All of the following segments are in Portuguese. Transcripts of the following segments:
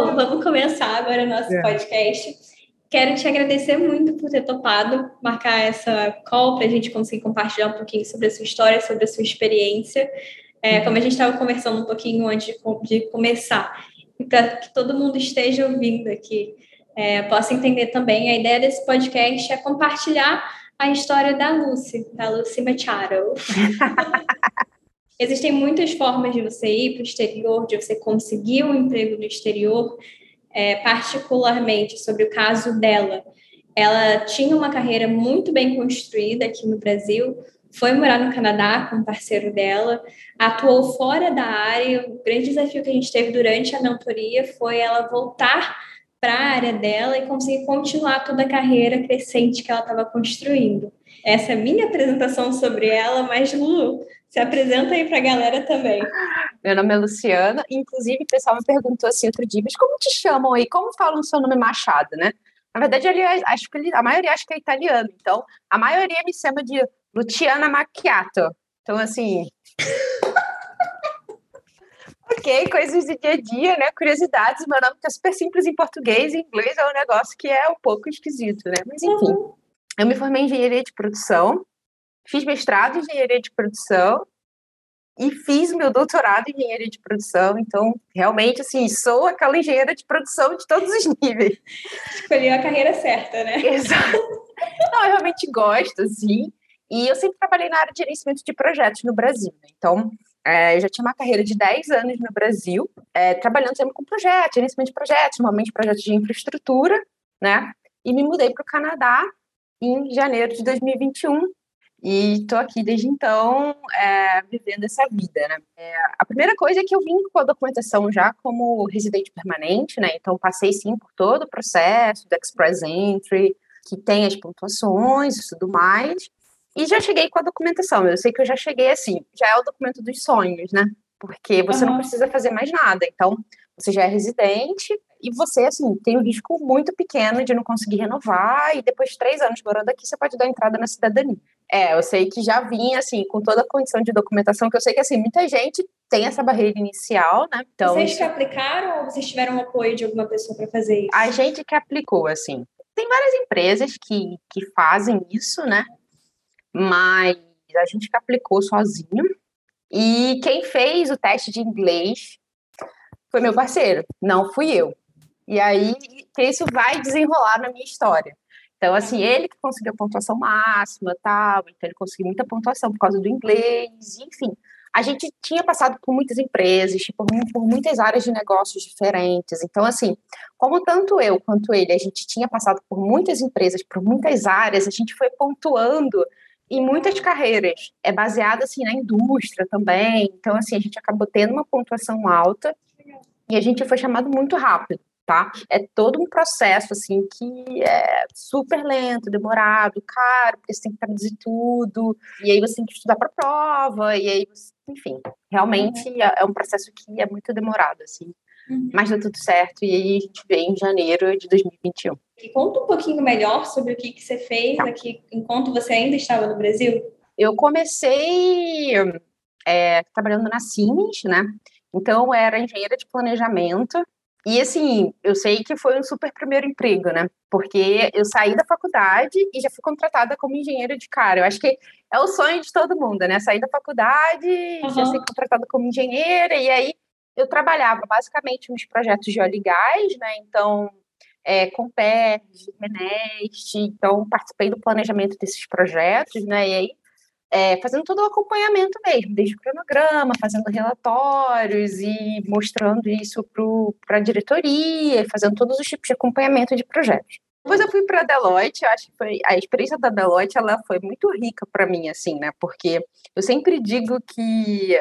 Bom, vamos começar agora o nosso é. podcast. Quero te agradecer muito por ter topado marcar essa call para a gente conseguir compartilhar um pouquinho sobre a sua história, sobre a sua experiência. É, como a gente estava conversando um pouquinho antes de, de começar, e para que todo mundo esteja ouvindo aqui, é, possa entender também, a ideia desse podcast é compartilhar a história da Lucy, da Lucy Machado. Existem muitas formas de você ir para o exterior, de você conseguir um emprego no exterior, é, particularmente sobre o caso dela. Ela tinha uma carreira muito bem construída aqui no Brasil, foi morar no Canadá com um parceiro dela, atuou fora da área. O grande desafio que a gente teve durante a mentoria foi ela voltar para a área dela e conseguir continuar toda a carreira crescente que ela estava construindo. Essa é a minha apresentação sobre ela, mas Lu, se apresenta aí para a galera também. Meu nome é Luciana, inclusive o pessoal me perguntou assim outro dia, mas como te chamam aí? Como falam o seu nome Machado, né? Na verdade, ele, acho que a maioria acho que é italiano, então a maioria me chama de Luciana Macchiato. Então, assim. ok, coisas do dia a dia, né? Curiosidades. Meu nome tá super simples em português, em inglês é um negócio que é um pouco esquisito, né? Mas enfim. Uhum. Eu me formei em engenharia de produção, fiz mestrado em engenharia de produção e fiz meu doutorado em engenharia de produção. Então, realmente, assim, sou aquela engenheira de produção de todos os níveis. Escolheu a carreira certa, né? Exato. Não, eu realmente gosto, assim. E eu sempre trabalhei na área de gerenciamento de projetos no Brasil. Né? Então, é, eu já tinha uma carreira de 10 anos no Brasil, é, trabalhando sempre com projetos, gerenciamento de projetos, normalmente projetos de infraestrutura, né? E me mudei para o Canadá em janeiro de 2021. E estou aqui desde então é, vivendo essa vida, né? É, a primeira coisa é que eu vim com a documentação já como residente permanente, né? Então passei sim por todo o processo do Express Entry, que tem as pontuações e tudo mais. E já cheguei com a documentação. Eu sei que eu já cheguei assim, já é o documento dos sonhos, né? Porque você uhum. não precisa fazer mais nada. Então, você já é residente e você, assim, tem um risco muito pequeno de não conseguir renovar e depois de três anos morando aqui, você pode dar entrada na cidadania. É, eu sei que já vinha, assim, com toda a condição de documentação, que eu sei que, assim, muita gente tem essa barreira inicial, né? Então, vocês que aplicaram ou vocês tiveram o apoio de alguma pessoa para fazer isso? A gente que aplicou, assim. Tem várias empresas que, que fazem isso, né? mas a gente que aplicou sozinho. E quem fez o teste de inglês foi meu parceiro, não fui eu. E aí que isso vai desenrolar na minha história. Então, assim, ele que conseguiu a pontuação máxima, tal, então ele conseguiu muita pontuação por causa do inglês, enfim. A gente tinha passado por muitas empresas, por, por muitas áreas de negócios diferentes. Então, assim, como tanto eu quanto ele, a gente tinha passado por muitas empresas, por muitas áreas, a gente foi pontuando e muitas carreiras. É baseada assim na indústria também. Então assim, a gente acabou tendo uma pontuação alta e a gente foi chamado muito rápido, tá? É todo um processo assim que é super lento, demorado, caro, porque você tem que traduzir tudo, e aí você tem que estudar para prova, e aí, enfim, realmente uhum. é, é um processo que é muito demorado assim. Uhum. Mas deu tudo certo e aí a gente veio em janeiro de 2021. E conta um pouquinho melhor sobre o que, que você fez tá. aqui enquanto você ainda estava no Brasil. Eu comecei é, trabalhando na Siemens, né? Então, eu era engenheira de planejamento. E, assim, eu sei que foi um super primeiro emprego, né? Porque eu saí da faculdade e já fui contratada como engenheira de cara. Eu acho que é o sonho de todo mundo, né? Sair da faculdade, uhum. já ser contratada como engenheira. E aí, eu trabalhava basicamente nos projetos de óleo e gás, né? Então, é, com PERG, Renest, então participei do planejamento desses projetos, né, e aí é, fazendo todo o acompanhamento mesmo, desde o cronograma, fazendo relatórios e mostrando isso para a diretoria, fazendo todos os tipos de acompanhamento de projetos. Depois eu fui para a Deloitte, acho que foi a experiência da Deloitte, ela foi muito rica para mim, assim, né, porque eu sempre digo que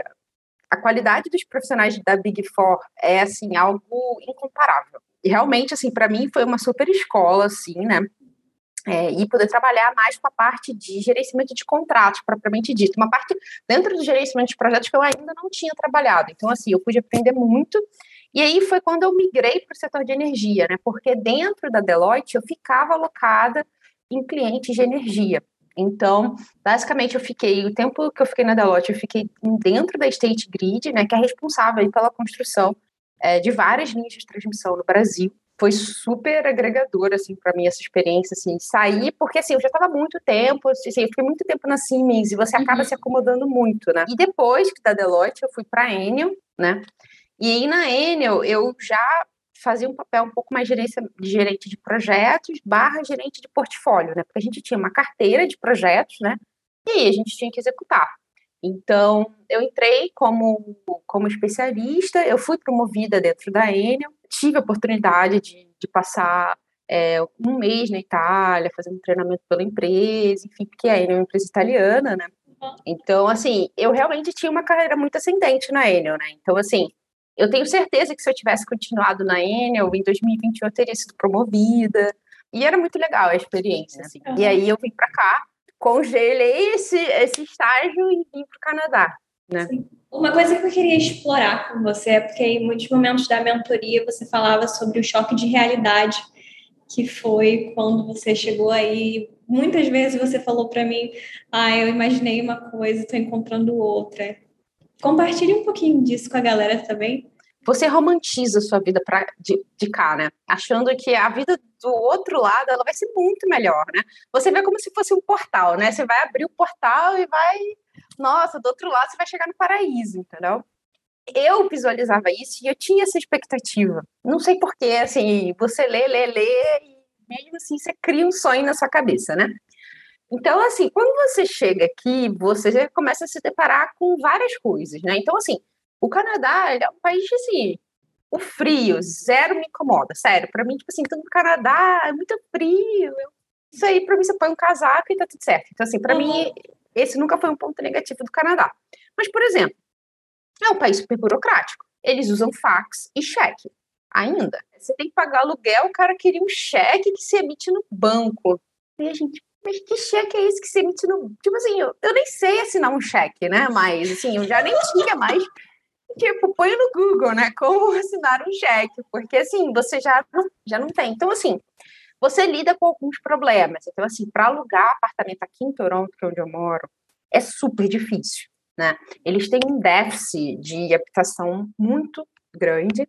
a qualidade dos profissionais da Big Four é, assim, algo incomparável. E realmente, assim, para mim foi uma super escola, assim, né? É, e poder trabalhar mais com a parte de gerenciamento de contratos, propriamente dito. Uma parte dentro do gerenciamento de projetos que eu ainda não tinha trabalhado. Então, assim, eu pude aprender muito. E aí foi quando eu migrei para o setor de energia, né? Porque dentro da Deloitte eu ficava alocada em clientes de energia. Então, basicamente, eu fiquei, o tempo que eu fiquei na Deloitte, eu fiquei dentro da State Grid, né, que é responsável pela construção é, de várias linhas de transmissão no Brasil. Foi super agregador, assim, para mim, essa experiência, assim, sair, porque, assim, eu já estava muito tempo, assim, eu fiquei muito tempo na Siemens, e você acaba uhum. se acomodando muito, né? E depois que da Deloitte, eu fui para a Enel, né? E aí, na Enel, eu já fazia um papel um pouco mais gerência, de gerente de projetos barra gerente de portfólio, né? Porque a gente tinha uma carteira de projetos, né? E aí a gente tinha que executar. Então, eu entrei como, como especialista, eu fui promovida dentro da Enel, tive a oportunidade de, de passar é, um mês na Itália, fazendo treinamento pela empresa, enfim, porque a Enel é uma empresa italiana, né? Uhum. Então, assim, eu realmente tinha uma carreira muito ascendente na Enel, né? Então, assim, eu tenho certeza que se eu tivesse continuado na Enel, em 2021 eu teria sido promovida. E era muito legal a experiência, assim. Uhum. E aí eu vim para cá, congelei esse, esse estágio e vim para o Canadá, né? Sim. Uma coisa que eu queria explorar com você é porque em muitos momentos da mentoria você falava sobre o choque de realidade que foi quando você chegou aí. Muitas vezes você falou para mim, ah, eu imaginei uma coisa, estou encontrando outra. Compartilhe um pouquinho disso com a galera também. Você romantiza a sua vida pra, de, de cá, né? Achando que a vida do outro lado ela vai ser muito melhor, né? Você vê como se fosse um portal, né? Você vai abrir o portal e vai. Nossa, do outro lado você vai chegar no paraíso, entendeu? Eu visualizava isso e eu tinha essa expectativa. Não sei porquê, assim, você lê, lê, lê, e mesmo assim você cria um sonho na sua cabeça, né? Então, assim, quando você chega aqui, você começa a se deparar com várias coisas, né? Então, assim, o Canadá é um país, assim, o frio, zero me incomoda, sério. Para mim, tipo assim, tudo no Canadá é muito frio. Isso aí, para mim, você põe um casaco e tá tudo certo. Então, assim, para uhum. mim, esse nunca foi um ponto negativo do Canadá. Mas, por exemplo, é um país super burocrático. Eles usam fax e cheque ainda. Você tem que pagar aluguel, o cara queria um cheque que se emite no banco. E a gente, mas que cheque é esse que se emite no. Tipo assim, eu, eu nem sei assinar um cheque, né? Mas, assim, eu já nem tinha mais. Tipo, põe no Google, né? Como assinar um cheque, porque assim, você já não, já não tem. Então, assim, você lida com alguns problemas. Então, assim, para alugar apartamento aqui em Toronto, que é onde eu moro, é super difícil, né? Eles têm um déficit de habitação muito grande.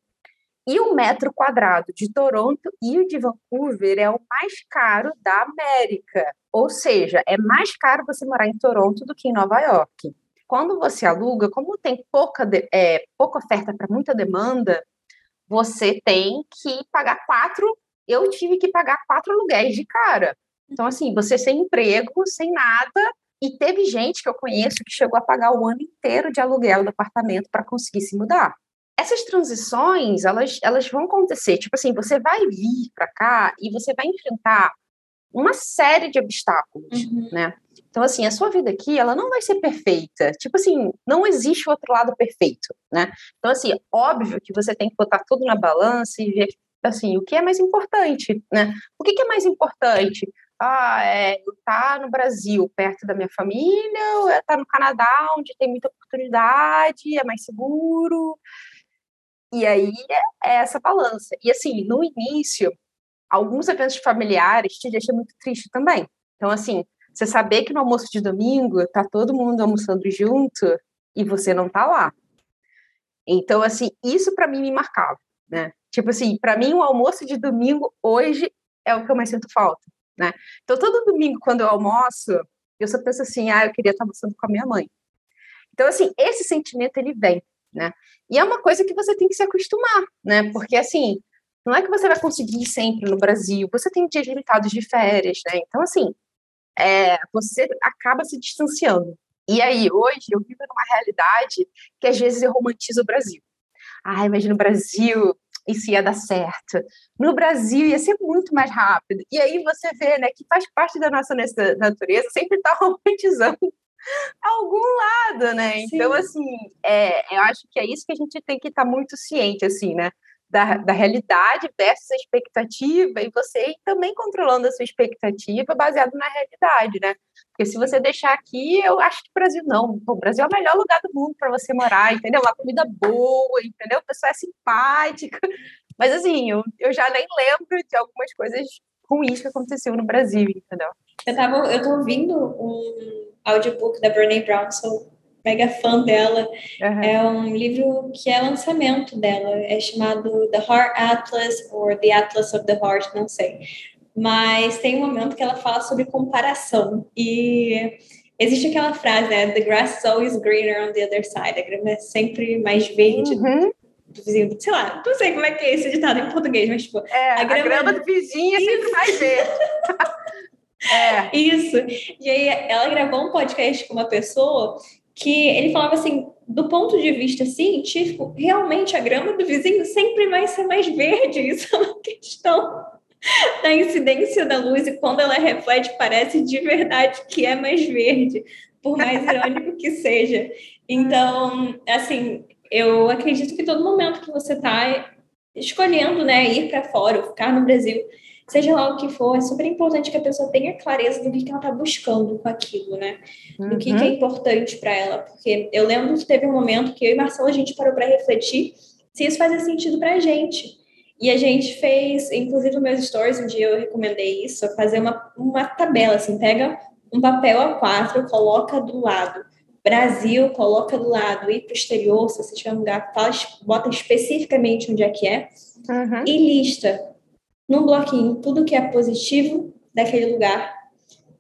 E o metro quadrado de Toronto e o de Vancouver é o mais caro da América. Ou seja, é mais caro você morar em Toronto do que em Nova York. Quando você aluga, como tem pouca, é, pouca oferta para muita demanda, você tem que pagar quatro. Eu tive que pagar quatro aluguéis de cara. Então, assim, você sem emprego, sem nada, e teve gente que eu conheço que chegou a pagar o ano inteiro de aluguel do apartamento para conseguir se mudar essas transições, elas, elas vão acontecer. Tipo assim, você vai vir para cá e você vai enfrentar uma série de obstáculos, uhum. né? Então, assim, a sua vida aqui, ela não vai ser perfeita. Tipo assim, não existe o outro lado perfeito, né? Então, assim, óbvio que você tem que botar tudo na balança e ver, assim, o que é mais importante, né? O que, que é mais importante? Ah, é estar tá no Brasil, perto da minha família, ou é estar tá no Canadá, onde tem muita oportunidade, é mais seguro? E aí é, é essa balança. E assim, no início, alguns eventos familiares te deixam muito triste também. Então, assim, você saber que no almoço de domingo tá todo mundo almoçando junto e você não tá lá. Então, assim, isso para mim me marcava, né? Tipo assim, para mim o almoço de domingo hoje é o que eu mais sinto falta, né? Então, todo domingo quando eu almoço, eu só penso assim, ah, eu queria estar almoçando com a minha mãe. Então, assim, esse sentimento ele vem, né? E é uma coisa que você tem que se acostumar, né? Porque assim, não é que você vai conseguir sempre no Brasil, você tem dias limitados de férias, né? Então, assim, é, você acaba se distanciando. E aí, hoje, eu vivo numa realidade que às vezes eu romantizo o Brasil. Ah, imagina o Brasil, isso ia dar certo. No Brasil ia ser muito mais rápido. E aí você vê, né, que faz parte da nossa natureza sempre estar tá romantizando algum lado, né? Sim. Então, assim, é, eu acho que é isso que a gente tem que estar tá muito ciente, assim, né? Da, da realidade versus a expectativa, e você também controlando a sua expectativa baseado na realidade, né? Porque se você deixar aqui, eu acho que o Brasil não. O Brasil é o melhor lugar do mundo para você morar, entendeu? Uma comida boa, entendeu? A pessoa é simpática. Mas, assim, eu, eu já nem lembro de algumas coisas ruins que aconteceu no Brasil, entendeu? Eu, tava, eu tô ouvindo um audiobook da Brené Brown mega fã dela. Uhum. É um livro que é lançamento dela, é chamado The Heart Atlas or The Atlas of the Heart, não sei. Mas tem um momento que ela fala sobre comparação e existe aquela frase, né? The grass is always greener on the other side. A grama é sempre mais verde uhum. do vizinho. Sei lá, não sei como é que é esse ditado em português, mas tipo, é, a grama, a grama do vizinho é sempre mais verde. é. Isso. E aí ela gravou um podcast com uma pessoa que ele falava assim, do ponto de vista científico, realmente a grama do vizinho sempre vai ser mais verde. Isso é uma questão da incidência da luz e quando ela reflete parece de verdade que é mais verde, por mais irônico que seja. Então, assim, eu acredito que todo momento que você está escolhendo, né, ir para fora ou ficar no Brasil, seja lá o que for, é super importante que a pessoa tenha clareza do que, que ela está buscando com aquilo, né? Do que, que é uhum. importante para ela. Porque eu lembro que teve um momento que eu e Marcelo a gente parou para refletir se isso fazia sentido para a gente. E a gente fez, inclusive nos meus stories, um dia eu recomendei isso, fazer uma, uma tabela, assim, pega um papel A4, coloca do lado Brasil, coloca do lado, ir para o exterior, se você tiver um lugar, fala, bota especificamente onde é que é, uhum. e lista num bloquinho tudo que é positivo daquele lugar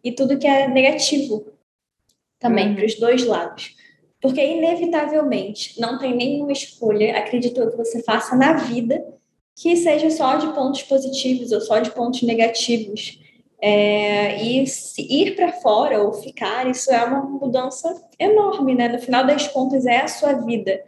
e tudo que é negativo também, uhum. para os dois lados. Porque, inevitavelmente, não tem nenhuma escolha, acredito eu, que você faça na vida que seja só de pontos positivos ou só de pontos negativos. É, e ir para fora ou ficar, isso é uma mudança enorme, né? No final das contas, é a sua vida.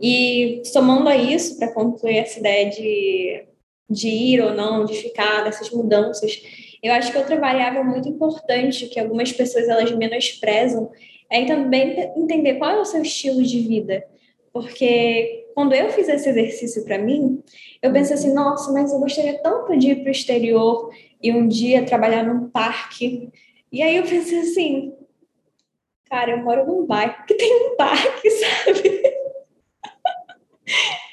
E somando a isso, para concluir essa ideia de de ir ou não, de ficar, dessas mudanças. Eu acho que outra variável muito importante que algumas pessoas elas menosprezam é também entender qual é o seu estilo de vida. Porque quando eu fiz esse exercício para mim, eu pensei assim, nossa, mas eu gostaria tanto de ir para o exterior e um dia trabalhar num parque. E aí eu pensei assim, cara, eu moro num bairro que tem um parque, sabe?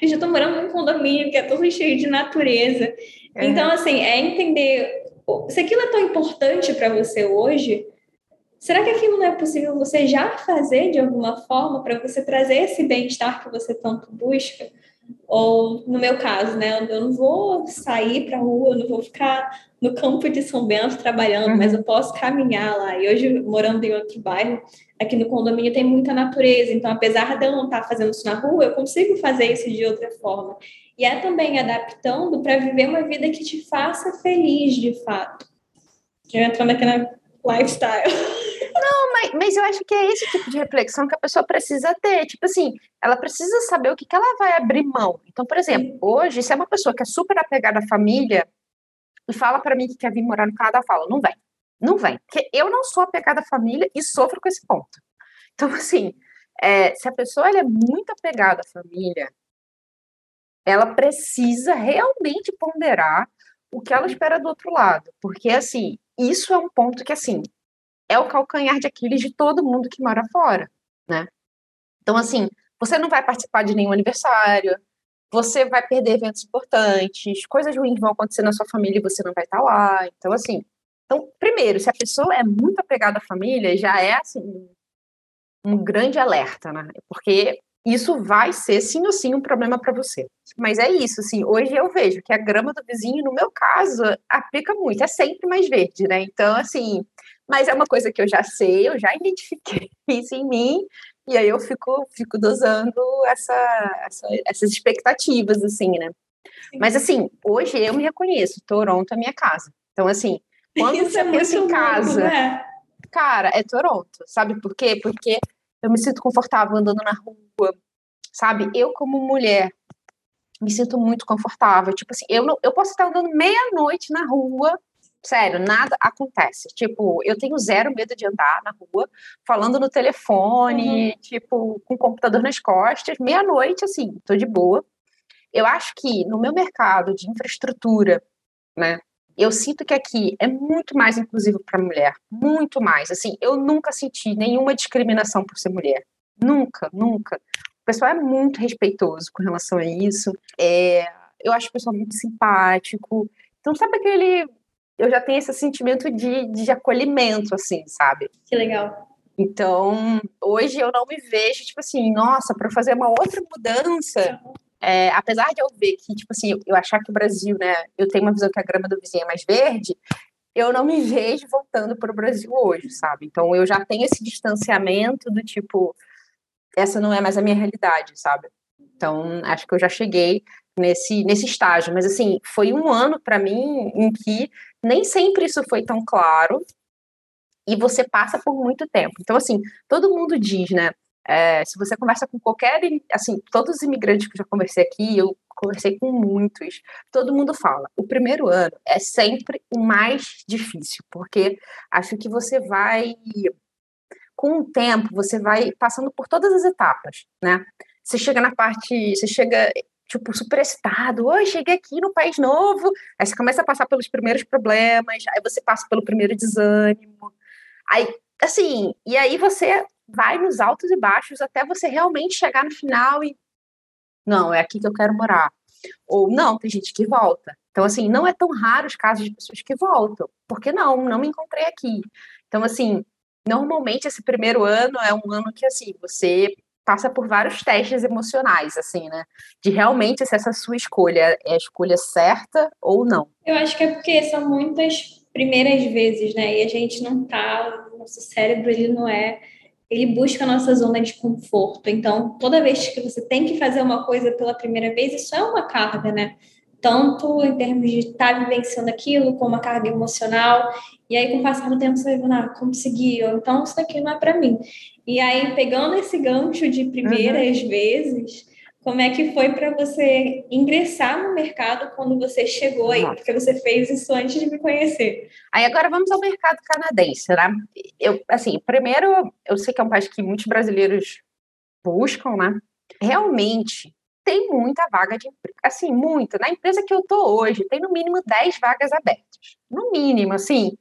Eu já estou morando num condomínio que é todo cheio de natureza. É. Então, assim, é entender se aquilo é tão importante para você hoje, será que aquilo não é possível você já fazer de alguma forma para você trazer esse bem-estar que você tanto busca? Ou, no meu caso, né, eu não vou sair para a rua, eu não vou ficar no campo de São Bento trabalhando, uhum. mas eu posso caminhar lá. E hoje, morando em outro bairro, aqui no condomínio tem muita natureza, então, apesar de eu não estar fazendo isso na rua, eu consigo fazer isso de outra forma. E é também adaptando para viver uma vida que te faça feliz, de fato. Já entrando aqui na lifestyle. Não, mas, mas eu acho que é esse tipo de reflexão que a pessoa precisa ter. Tipo assim, ela precisa saber o que, que ela vai abrir mão. Então, por exemplo, hoje, se é uma pessoa que é super apegada à família, e fala para mim que quer vir morar no Canadá, eu falo, não vem. Não vem. Porque eu não sou apegada à família e sofro com esse ponto. Então, assim, é, se a pessoa é muito apegada à família, ela precisa realmente ponderar o que ela espera do outro lado. Porque, assim, isso é um ponto que, assim, é o calcanhar de Aquiles de todo mundo que mora fora, né? Então, assim, você não vai participar de nenhum aniversário, você vai perder eventos importantes, coisas ruins vão acontecer na sua família e você não vai estar lá. Então, assim, então, primeiro, se a pessoa é muito apegada à família, já é assim um grande alerta, né? Porque isso vai ser sim ou sim um problema para você. Mas é isso, assim, hoje eu vejo que a grama do vizinho, no meu caso, aplica muito, é sempre mais verde, né? Então, assim, mas é uma coisa que eu já sei, eu já identifiquei isso em mim, e aí eu fico, fico dosando essa, essa, essas expectativas, assim, né? Mas, assim, hoje eu me reconheço, Toronto é minha casa. Então, assim, quando Isso você é pensa em casa, né? cara, é Toronto, sabe por quê? Porque eu me sinto confortável andando na rua, sabe? Eu, como mulher, me sinto muito confortável. Tipo assim, eu, não, eu posso estar andando meia-noite na rua Sério, nada acontece. Tipo, eu tenho zero medo de andar na rua, falando no telefone, uhum. tipo, com o computador nas costas, meia-noite, assim, tô de boa. Eu acho que no meu mercado de infraestrutura, né, eu sinto que aqui é muito mais inclusivo para mulher, muito mais. Assim, eu nunca senti nenhuma discriminação por ser mulher. Nunca, nunca. O pessoal é muito respeitoso com relação a isso. É, eu acho o pessoal muito simpático. Então, sabe aquele eu já tenho esse sentimento de, de acolhimento, assim, sabe? Que legal. Então, hoje eu não me vejo, tipo assim, nossa, para fazer uma outra mudança. É, apesar de eu ver que, tipo assim, eu achar que o Brasil, né, eu tenho uma visão que a grama do vizinho é mais verde, eu não me vejo voltando para o Brasil hoje, sabe? Então, eu já tenho esse distanciamento do tipo, essa não é mais a minha realidade, sabe? Então, acho que eu já cheguei nesse, nesse estágio. Mas, assim, foi um ano para mim em que nem sempre isso foi tão claro e você passa por muito tempo. Então, assim, todo mundo diz, né? É, se você conversa com qualquer, assim, todos os imigrantes que eu já conversei aqui, eu conversei com muitos, todo mundo fala, o primeiro ano é sempre o mais difícil, porque acho que você vai, com o tempo, você vai passando por todas as etapas, né? Você chega na parte, você chega tipo, super excitado, oi, cheguei aqui no país novo, aí você começa a passar pelos primeiros problemas, aí você passa pelo primeiro desânimo, aí, assim, e aí você vai nos altos e baixos até você realmente chegar no final e, não, é aqui que eu quero morar, ou não, tem gente que volta, então, assim, não é tão raro os casos de pessoas que voltam, porque não, não me encontrei aqui, então, assim, normalmente esse primeiro ano é um ano que, assim, você passa por vários testes emocionais, assim, né? De realmente se essa sua escolha é a escolha certa ou não. Eu acho que é porque são muitas primeiras vezes, né? E a gente não tá, nosso cérebro ele não é, ele busca a nossa zona de conforto. Então, toda vez que você tem que fazer uma coisa pela primeira vez, isso é uma carga, né? Tanto em termos de estar tá vivenciando aquilo, como uma carga emocional. E aí, com o passar do tempo, você vai vendo, ah, consegui, então isso daqui não é para mim. E aí, pegando esse gancho de primeiras uhum. vezes, como é que foi para você ingressar no mercado quando você chegou aí? Porque você fez isso antes de me conhecer. Aí agora vamos ao mercado canadense, né? Eu, assim, primeiro, eu sei que é um país que muitos brasileiros buscam, né? Realmente tem muita vaga de emprego. Assim, muita. Na empresa que eu tô hoje, tem no mínimo 10 vagas abertas. No mínimo, assim.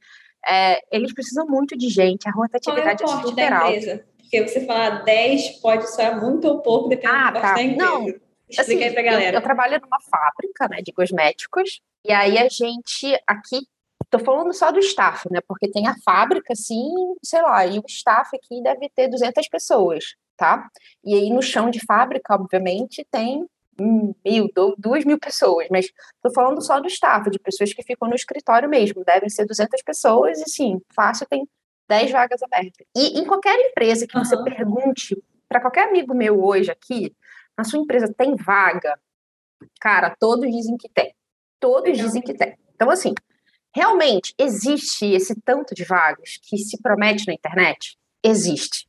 É, eles precisam muito de gente, a rotatividade Qual é, o é super alta. Porque você falar 10 pode soar muito ou pouco, dependendo ah, do tá. da empresa. Não, Explica assim, aí pra galera. Eu, eu, trabalho numa fábrica né, de cosméticos, e aí a gente aqui. Tô falando só do staff, né? Porque tem a fábrica, assim, sei lá, e o staff aqui deve ter 200 pessoas, tá? E aí no chão de fábrica, obviamente, tem mil, duas mil pessoas, mas tô falando só do staff, de pessoas que ficam no escritório mesmo, devem ser 200 pessoas e sim, fácil tem 10 vagas abertas. E em qualquer empresa que uhum. você pergunte, para qualquer amigo meu hoje aqui, na sua empresa tem vaga? Cara, todos dizem que tem. Todos dizem que tem. Então, assim, realmente existe esse tanto de vagas que se promete na internet? Existe.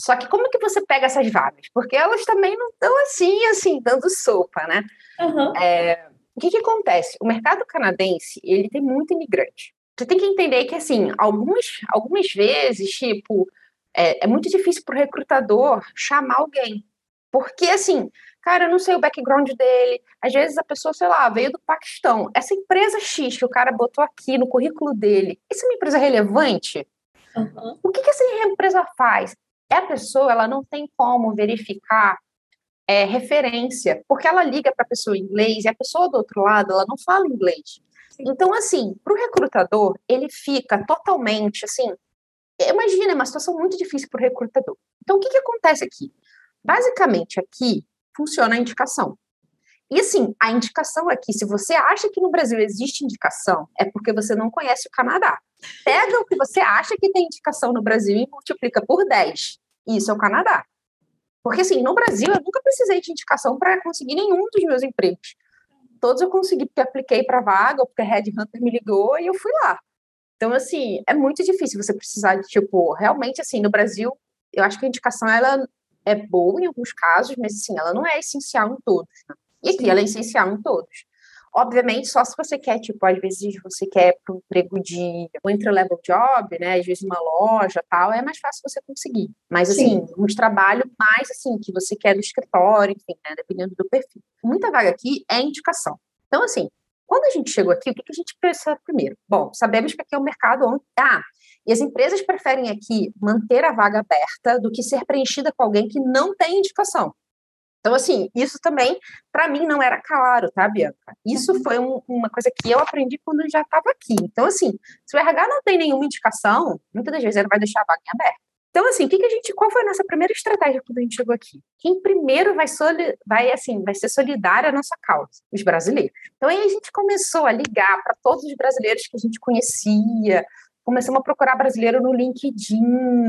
Só que como que você pega essas vagas? Porque elas também não estão assim, assim, dando sopa, né? Uhum. É, o que, que acontece? O mercado canadense, ele tem muito imigrante você tem que entender que, assim, algumas, algumas vezes, tipo, é, é muito difícil para o recrutador chamar alguém. Porque, assim, cara, eu não sei o background dele. Às vezes a pessoa, sei lá, veio do Paquistão. Essa empresa X que o cara botou aqui no currículo dele, isso é uma empresa relevante? Uhum. O que, que essa empresa faz? É a pessoa, ela não tem como verificar é, referência, porque ela liga para a pessoa em inglês e a pessoa do outro lado, ela não fala inglês. Então, assim, para o recrutador, ele fica totalmente assim. Imagina, é uma situação muito difícil para o recrutador. Então, o que, que acontece aqui? Basicamente, aqui funciona a indicação. E assim, a indicação aqui, se você acha que no Brasil existe indicação, é porque você não conhece o Canadá. Pega o que você acha que tem indicação no Brasil e multiplica por 10. Isso é o Canadá. Porque assim, no Brasil eu nunca precisei de indicação para conseguir nenhum dos meus empregos todos eu consegui porque apliquei para vaga, ou porque a Red Hunter me ligou e eu fui lá. Então, assim, é muito difícil você precisar de, tipo, realmente, assim, no Brasil, eu acho que a indicação, ela é boa em alguns casos, mas, assim, ela não é essencial em todos, né? E aqui ela é essencial em todos. Obviamente, só se você quer, tipo, às vezes você quer para um emprego de um entry-level job, né? Às vezes uma loja tal, é mais fácil você conseguir. Mas, assim, Sim. uns trabalhos mais, assim, que você quer no escritório, enfim, né? Dependendo do perfil. Muita vaga aqui é indicação. Então, assim, quando a gente chegou aqui, o que, que a gente pensa primeiro? Bom, sabemos que aqui é um mercado onde. Ah, e as empresas preferem aqui manter a vaga aberta do que ser preenchida com alguém que não tem indicação. Então, assim, isso também, para mim, não era claro, tá, Bianca? Isso uhum. foi um, uma coisa que eu aprendi quando já estava aqui. Então, assim, se o RH não tem nenhuma indicação, muitas das vezes ele vai deixar a vaga em aberta. Então, assim, o que, que a gente, qual foi a nossa primeira estratégia quando a gente chegou aqui? Quem primeiro vai, soli, vai assim, vai ser solidária à nossa causa? Os brasileiros. Então, aí a gente começou a ligar para todos os brasileiros que a gente conhecia, começamos a procurar brasileiro no LinkedIn,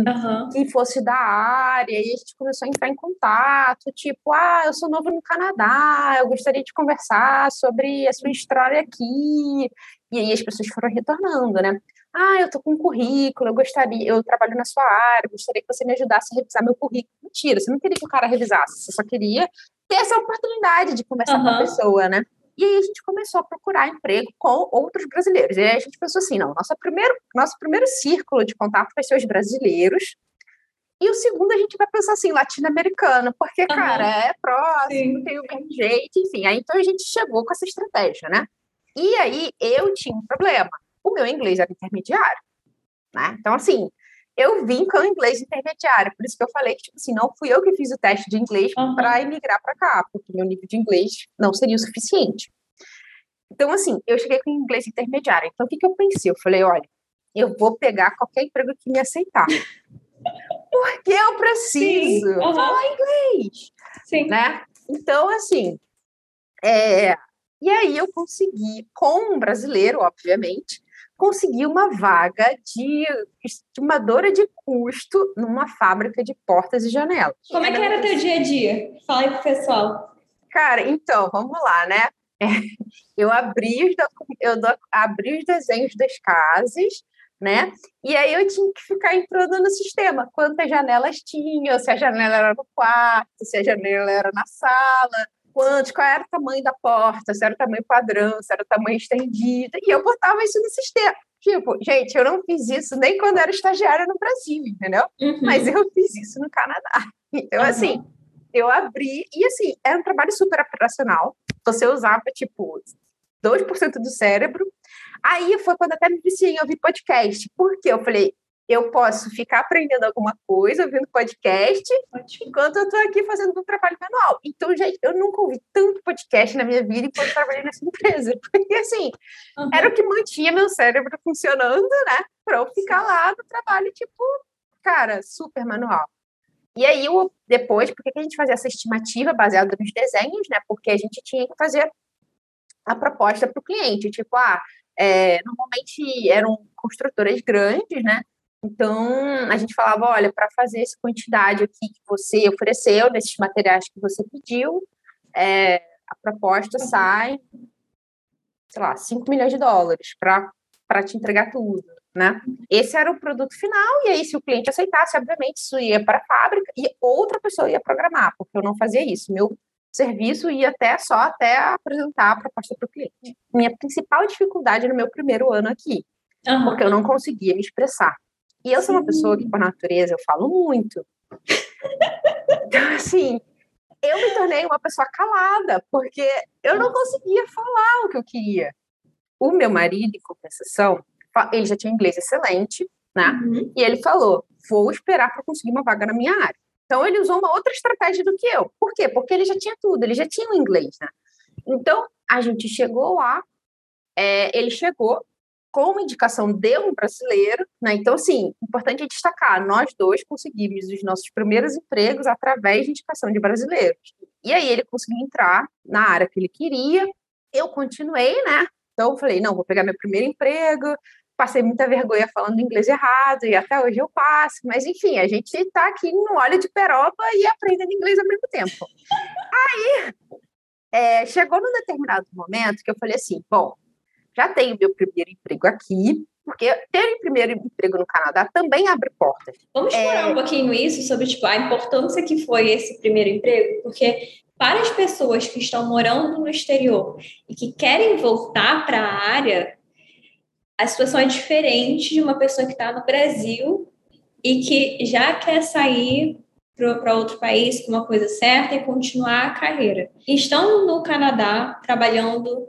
uhum. que fosse da área, e a gente começou a entrar em contato, tipo, ah, eu sou novo no Canadá, eu gostaria de conversar sobre a sua história aqui. E aí as pessoas foram retornando, né? Ah, eu tô com um currículo, eu gostaria, eu trabalho na sua área, gostaria que você me ajudasse a revisar meu currículo. Mentira, você não queria que o cara revisasse, você só queria ter essa oportunidade de conversar uhum. com a pessoa, né? E aí a gente começou a procurar emprego com outros brasileiros. E aí a gente pensou assim, não, nosso primeiro, nosso primeiro círculo de contato vai ser os brasileiros. E o segundo a gente vai pensar assim, latino-americano, porque, uhum. cara, é próximo, Sim. tem o mesmo jeito, enfim. Aí então a gente chegou com essa estratégia, né? E aí eu tinha um problema. O meu inglês era intermediário, né? Então, assim, eu vim com inglês intermediário, por isso que eu falei que, tipo assim, não fui eu que fiz o teste de inglês uhum. para emigrar para cá, porque meu nível de inglês não seria o suficiente. Então, assim, eu cheguei com inglês intermediário. Então, o que, que eu pensei? Eu falei, olha, eu vou pegar qualquer emprego que me aceitar. Porque eu preciso uhum. falar inglês. Sim. Né? Então, assim, é... e aí eu consegui, com um brasileiro, obviamente, consegui uma vaga de estimadora de custo numa fábrica de portas e janelas. Como é que era teu dia a dia? Fala aí pro pessoal. Cara, então, vamos lá, né? eu abri os, eu abri os desenhos das casas, né? E aí eu tinha que ficar entrando no sistema, quantas janelas tinham, se a janela era no quarto, se a janela era na sala, quantos, qual era o tamanho da porta, se era o tamanho padrão, se era o tamanho estendido, e eu botava isso no sistema. Tipo, gente, eu não fiz isso nem quando era estagiária no Brasil, entendeu? Uhum. Mas eu fiz isso no Canadá. Então, uhum. assim, eu abri, e assim, era um trabalho super operacional. Você usava, tipo, 2% do cérebro. Aí foi quando até me disse em ouvir podcast. Por quê? Eu falei, eu posso ficar aprendendo alguma coisa, ouvindo podcast, Ótimo. enquanto eu estou aqui fazendo um trabalho manual. Então, gente, eu nunca ouvi tanto podcast na minha vida enquanto trabalhei nessa empresa. Porque, assim, uhum. era o que mantinha meu cérebro funcionando, né? Para eu ficar lá no trabalho, tipo, cara, super manual. E aí, depois, por que a gente fazia essa estimativa baseada nos desenhos, né? Porque a gente tinha que fazer a proposta para o cliente. Tipo, ah, é, normalmente eram construtoras grandes, né? Então, a gente falava, olha, para fazer essa quantidade aqui que você ofereceu, nesses materiais que você pediu, é, a proposta uhum. sai, sei lá, 5 milhões de dólares para te entregar tudo, né? Esse era o produto final, e aí se o cliente aceitasse, obviamente, isso ia para a fábrica e outra pessoa ia programar, porque eu não fazia isso. Meu serviço ia até só até apresentar a proposta para o cliente. Minha principal dificuldade no meu primeiro ano aqui, uhum. porque eu não conseguia me expressar. E eu sou uma pessoa que, por natureza, eu falo muito. Então, assim, eu me tornei uma pessoa calada, porque eu não conseguia falar o que eu queria. O meu marido, em compensação, ele já tinha inglês excelente, né? Uhum. E ele falou: vou esperar para conseguir uma vaga na minha área. Então, ele usou uma outra estratégia do que eu. Por quê? Porque ele já tinha tudo, ele já tinha o inglês, né? Então, a gente chegou lá, é, ele chegou, com indicação de um brasileiro, né? Então, assim, importante destacar, nós dois conseguimos os nossos primeiros empregos através de indicação de brasileiros. E aí ele conseguiu entrar na área que ele queria. Eu continuei, né? Então, falei, não, vou pegar meu primeiro emprego. Passei muita vergonha falando inglês errado e até hoje eu passo. Mas, enfim, a gente está aqui no óleo de peroba e aprendendo inglês ao mesmo tempo. Aí, é, chegou num determinado momento que eu falei assim, bom, já tenho meu primeiro emprego aqui, porque ter um primeiro emprego no Canadá também abre portas. Vamos explorar é... um pouquinho isso sobre tipo, a importância que foi esse primeiro emprego, porque para as pessoas que estão morando no exterior e que querem voltar para a área, a situação é diferente de uma pessoa que está no Brasil e que já quer sair para outro país com uma coisa certa e continuar a carreira. Estão no Canadá trabalhando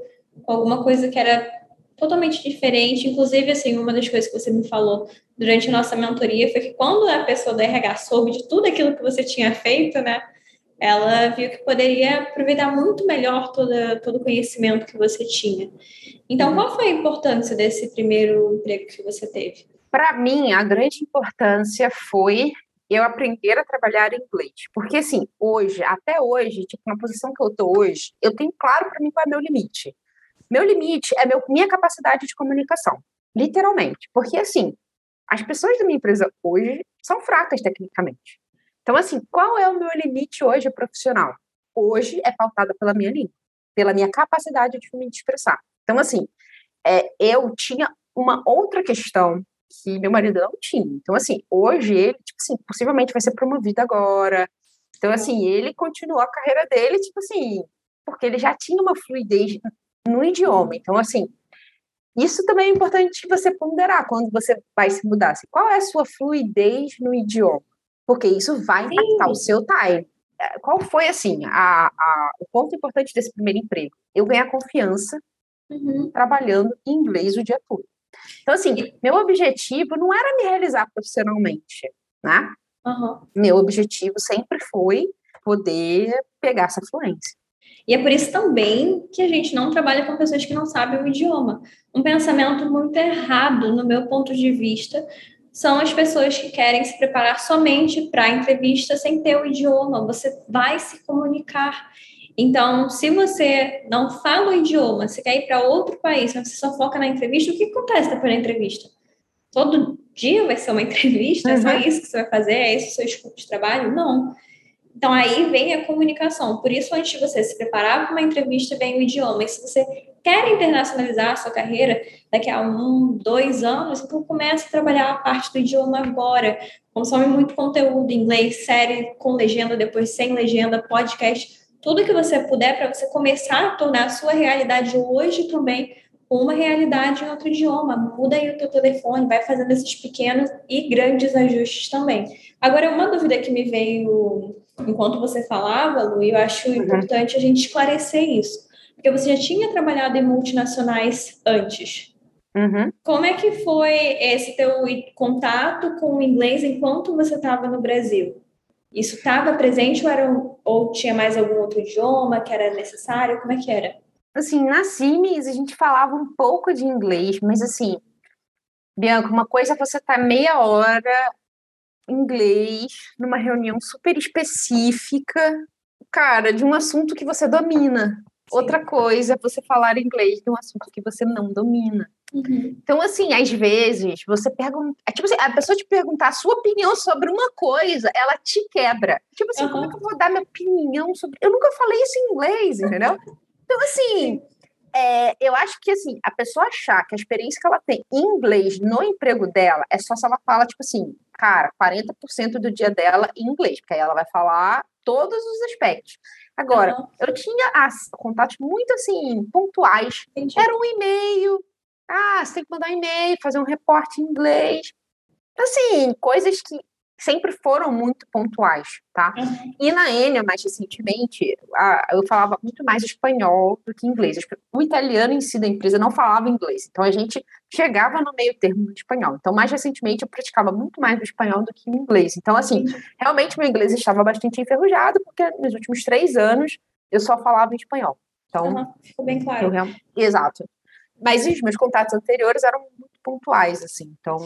alguma coisa que era totalmente diferente. Inclusive, assim, uma das coisas que você me falou durante a nossa mentoria foi que quando a pessoa da RH soube de tudo aquilo que você tinha feito, né? Ela viu que poderia aproveitar muito melhor toda, todo o conhecimento que você tinha. Então, qual foi a importância desse primeiro emprego que você teve? Para mim, a grande importância foi eu aprender a trabalhar em inglês. Porque, assim, hoje, até hoje, tipo, na posição que eu tô hoje, eu tenho claro para mim qual é meu limite. Meu limite é meu, minha capacidade de comunicação, literalmente. Porque, assim, as pessoas da minha empresa hoje são fracas tecnicamente. Então, assim, qual é o meu limite hoje profissional? Hoje é pautada pela minha língua, pela minha capacidade de me expressar. Então, assim, é, eu tinha uma outra questão que meu marido não tinha. Então, assim, hoje ele, tipo assim, possivelmente vai ser promovido agora. Então, assim, ele continuou a carreira dele, tipo assim, porque ele já tinha uma fluidez no idioma. Então, assim, isso também é importante você ponderar quando você vai se mudar. Assim, qual é a sua fluidez no idioma? Porque isso vai impactar Sim. o seu time. É, qual foi, assim, a, a, o ponto importante desse primeiro emprego? Eu ganhar confiança uhum. trabalhando em inglês o dia todo. Então, assim, meu objetivo não era me realizar profissionalmente, né? Uhum. Meu objetivo sempre foi poder pegar essa fluência. E é por isso também que a gente não trabalha com pessoas que não sabem o idioma. Um pensamento muito errado, no meu ponto de vista, são as pessoas que querem se preparar somente para a entrevista sem ter o idioma. Você vai se comunicar. Então, se você não fala o idioma, você quer ir para outro país, mas você só foca na entrevista, o que acontece depois da entrevista? Todo dia vai ser uma entrevista? Uhum. É só uhum. isso que você vai fazer? É esse o seu escopo de trabalho? Não. Então, aí vem a comunicação. Por isso, antes de você se preparar para uma entrevista, vem o idioma. E se você quer internacionalizar a sua carreira daqui a um, dois anos, então comece a trabalhar a parte do idioma agora. Consome muito conteúdo em inglês, série com legenda, depois sem legenda, podcast tudo que você puder para você começar a tornar a sua realidade hoje também uma realidade em outro idioma. Muda aí o teu telefone, vai fazendo esses pequenos e grandes ajustes também. Agora, uma dúvida que me veio enquanto você falava, Lu, eu acho uhum. importante a gente esclarecer isso. Porque você já tinha trabalhado em multinacionais antes. Uhum. Como é que foi esse teu contato com o inglês enquanto você estava no Brasil? Isso estava presente ou, era, ou tinha mais algum outro idioma que era necessário? Como é que era? Assim, na CIMES a gente falava um pouco de inglês, mas assim, Bianca, uma coisa é você estar tá meia hora inglês numa reunião super específica, cara, de um assunto que você domina. Sim. Outra coisa é você falar inglês de um assunto que você não domina. Uhum. Então, assim, às vezes, você pergunta. É tipo assim, a pessoa te perguntar a sua opinião sobre uma coisa, ela te quebra. Tipo assim, uhum. como é que eu vou dar minha opinião sobre. Eu nunca falei isso em inglês, entendeu? Então, assim, é, eu acho que assim, a pessoa achar que a experiência que ela tem em inglês no emprego dela é só se ela fala, tipo assim, cara, 40% do dia dela em inglês, porque aí ela vai falar todos os aspectos. Agora, uhum. eu tinha as, contatos muito assim, pontuais. Entendi. Era um e-mail, ah, você tem que mandar um e-mail, fazer um reporte em inglês. Assim, coisas que sempre foram muito pontuais, tá? Uhum. E na Enya, mais recentemente, eu falava muito mais espanhol do que inglês. O italiano em si da empresa não falava inglês, então a gente chegava no meio termo do espanhol. Então, mais recentemente, eu praticava muito mais o espanhol do que o inglês. Então, assim, realmente meu inglês estava bastante enferrujado, porque nos últimos três anos eu só falava em espanhol. Então, uhum. ficou bem claro. Exato. Mas os meus contatos anteriores eram muito pontuais, assim, então...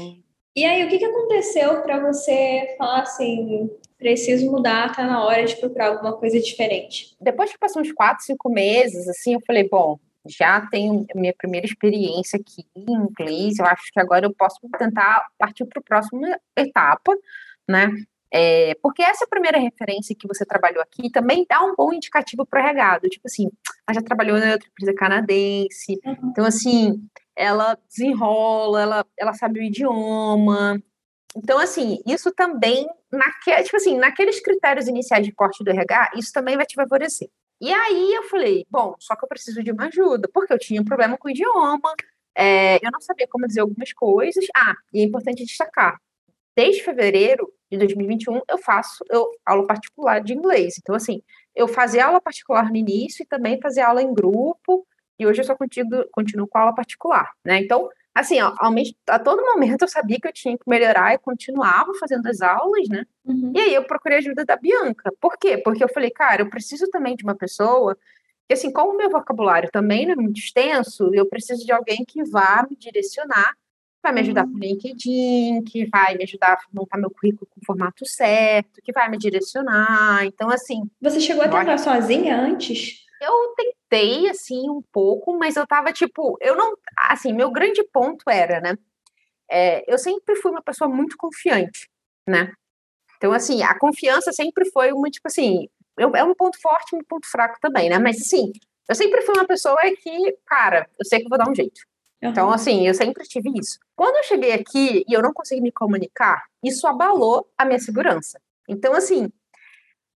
E aí, o que, que aconteceu para você falar assim, preciso mudar, tá na hora de procurar alguma coisa diferente? Depois que passou uns quatro, cinco meses, assim, eu falei, bom, já tenho minha primeira experiência aqui em inglês, eu acho que agora eu posso tentar partir para a próxima etapa, né? É, porque essa primeira referência que você trabalhou aqui também dá um bom indicativo para o regado. Tipo assim, ela já trabalhou na outra empresa canadense, uhum. então assim, ela desenrola, ela, ela sabe o idioma. Então, assim, isso também, naque, tipo assim, naqueles critérios iniciais de corte do RH, isso também vai te favorecer. E aí eu falei, bom, só que eu preciso de uma ajuda, porque eu tinha um problema com o idioma, é, eu não sabia como dizer algumas coisas. Ah, e é importante destacar, desde fevereiro de 2021, eu faço eu, aula particular de inglês. Então, assim, eu fazia aula particular no início e também fazia aula em grupo, e hoje eu só continuo, continuo com aula particular, né? Então, assim, ó, a todo momento eu sabia que eu tinha que melhorar e continuava fazendo as aulas, né? Uhum. E aí eu procurei a ajuda da Bianca. Por quê? Porque eu falei, cara, eu preciso também de uma pessoa que, assim, como o meu vocabulário também não é muito extenso, eu preciso de alguém que vá me direcionar vai me ajudar uhum. com o LinkedIn, que vai me ajudar a montar meu currículo com o formato certo, que vai me direcionar. Então, assim. Você chegou a tentar sozinha antes? Eu tentei, assim, um pouco, mas eu tava, tipo, eu não. Assim, meu grande ponto era, né? É, eu sempre fui uma pessoa muito confiante, né? Então, assim, a confiança sempre foi uma, tipo assim, eu, é um ponto forte e um ponto fraco também, né? Mas, assim, eu sempre fui uma pessoa que, cara, eu sei que vou dar um jeito. Uhum. Então, assim, eu sempre tive isso. Quando eu cheguei aqui e eu não consegui me comunicar, isso abalou a minha segurança. Então, assim,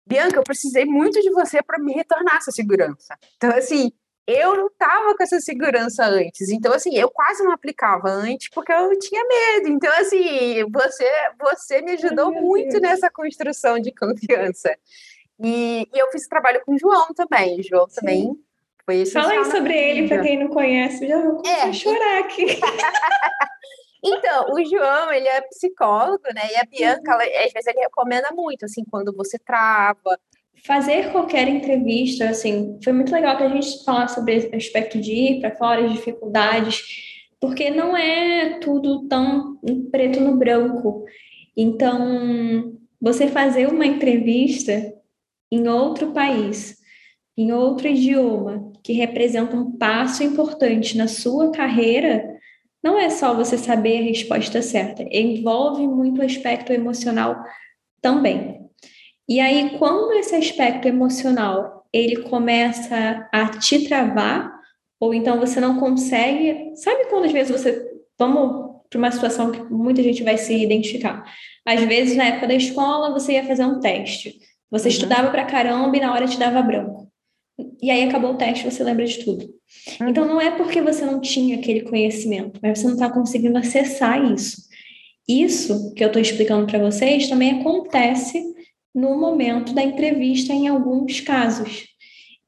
Bianca, eu precisei muito de você para me retornar essa segurança. Então, assim, eu não estava com essa segurança antes. Então, assim, eu quase não aplicava antes porque eu tinha medo. Então, assim, você, você me ajudou Ai, muito Deus. nessa construção de confiança. E, e, eu fiz trabalho com o João também. O João Sim. também foi Fala aí sobre ele, para quem não conhece. Já vou é. chorar aqui. Então, o João, ele é psicólogo, né? E a Bianca, ela, às vezes, ele recomenda muito, assim, quando você trava. Fazer qualquer entrevista, assim, foi muito legal que a gente falasse sobre esse aspecto de ir para fora, as dificuldades, porque não é tudo tão preto no branco. Então, você fazer uma entrevista em outro país, em outro idioma, que representa um passo importante na sua carreira, não é só você saber a resposta certa, envolve muito o aspecto emocional também. E aí, quando esse aspecto emocional ele começa a te travar, ou então você não consegue, sabe quando às vezes você, vamos para uma situação que muita gente vai se identificar. Às vezes, na época da escola, você ia fazer um teste. Você uhum. estudava para caramba e na hora te dava branco. E aí acabou o teste, você lembra de tudo. Uhum. Então não é porque você não tinha aquele conhecimento, mas você não está conseguindo acessar isso. Isso que eu estou explicando para vocês também acontece no momento da entrevista em alguns casos.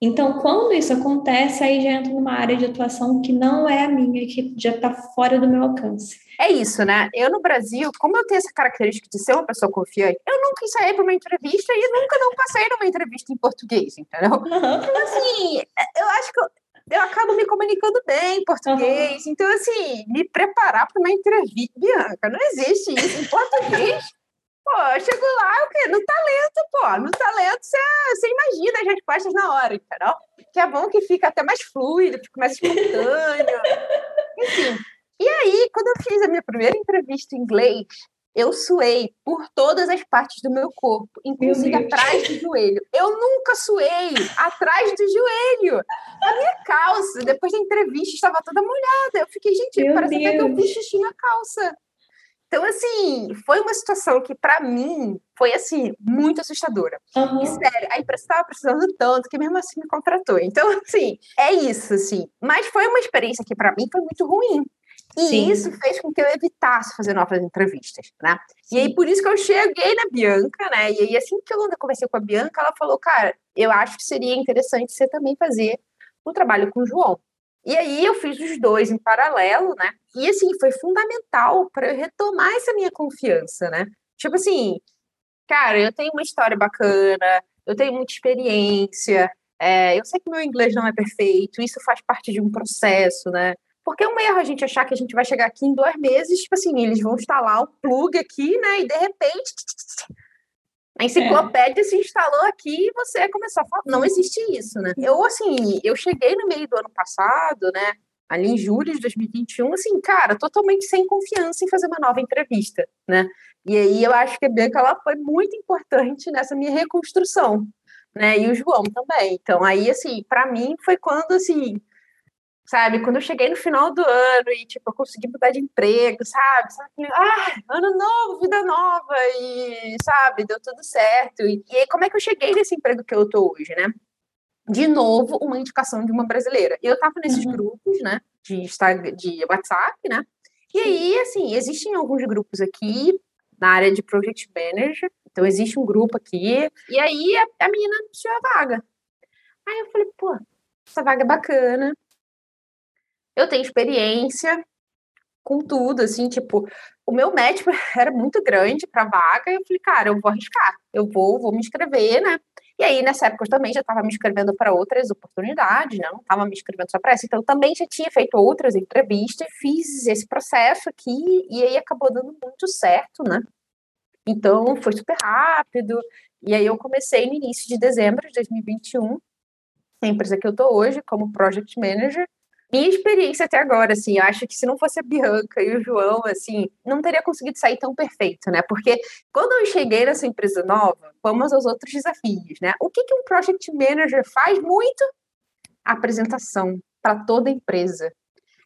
Então, quando isso acontece, aí já entra numa área de atuação que não é a minha, que já está fora do meu alcance. É isso, né? Eu no Brasil, como eu tenho essa característica de ser uma pessoa confiante, eu nunca ensaiei para uma entrevista e nunca não passei numa entrevista em português, entendeu? Então, assim, eu acho que eu, eu acabo me comunicando bem em português. Então, assim, me preparar para uma entrevista, Bianca, não existe isso em português. Pô, eu chego lá, o quê? No talento, pô. No talento você, imagina as respostas na hora, entendeu? Que é bom que fica até mais fluido, fica mais espontâneo. Enfim. E aí, quando eu fiz a minha primeira entrevista em inglês, eu suei por todas as partes do meu corpo, inclusive atrás do joelho. Eu nunca suei atrás do joelho. A minha calça, depois da entrevista, estava toda molhada. Eu fiquei, gente, meu parece Deus. até que eu fiz xixi na calça. Então, assim, foi uma situação que, para mim, foi, assim, muito assustadora. Uhum. E, sério, a empresa estava precisando tanto que, mesmo assim, me contratou. Então, assim, é isso, assim. Mas foi uma experiência que, para mim, foi muito ruim. E Sim. isso fez com que eu evitasse fazer novas entrevistas, né? Sim. E aí, por isso que eu cheguei na Bianca, né? E aí, assim que eu conversei com a Bianca, ela falou, cara, eu acho que seria interessante você também fazer um trabalho com o João. E aí eu fiz os dois em paralelo, né? E assim, foi fundamental para eu retomar essa minha confiança, né? Tipo assim, cara, eu tenho uma história bacana, eu tenho muita experiência, é, eu sei que meu inglês não é perfeito, isso faz parte de um processo, né? Porque é um erro a gente achar que a gente vai chegar aqui em dois meses, tipo assim, eles vão instalar o plug aqui, né? E de repente a enciclopédia é. se instalou aqui e você começou a falar. Não existe isso, né? Eu, assim, eu cheguei no meio do ano passado, né? Ali em julho de 2021, assim, cara, totalmente sem confiança em fazer uma nova entrevista, né? E aí eu acho que a Bianca ela foi muito importante nessa minha reconstrução, né? E o João também. Então, aí, assim, para mim foi quando, assim, sabe? Quando eu cheguei no final do ano e, tipo, eu consegui mudar de emprego, sabe? sabe? Ah, ano novo, vida nova e, sabe, deu tudo certo. E, e aí, como é que eu cheguei nesse emprego que eu tô hoje, né? De novo, uma indicação de uma brasileira. Eu tava nesses uhum. grupos, né, de, Instagram, de WhatsApp, né? E aí, assim, existem alguns grupos aqui na área de Project Manager. Então, existe um grupo aqui. E aí, a, a menina anunciou a vaga. Aí eu falei, pô, essa vaga é bacana eu tenho experiência com tudo, assim, tipo, o meu médico era muito grande para vaga, e eu falei, cara, eu vou arriscar, eu vou, vou me inscrever, né? E aí, nessa época, eu também já estava me inscrevendo para outras oportunidades, né? não estava me inscrevendo só para essa, então eu também já tinha feito outras entrevistas, fiz esse processo aqui, e aí acabou dando muito certo, né? Então, foi super rápido, e aí eu comecei no início de dezembro de 2021, a empresa que eu estou hoje, como Project Manager, minha experiência até agora, assim, eu acho que se não fosse a Bianca e o João, assim, não teria conseguido sair tão perfeito, né? Porque quando eu cheguei nessa empresa nova, vamos aos outros desafios, né? O que, que um project manager faz muito? Apresentação para toda a empresa.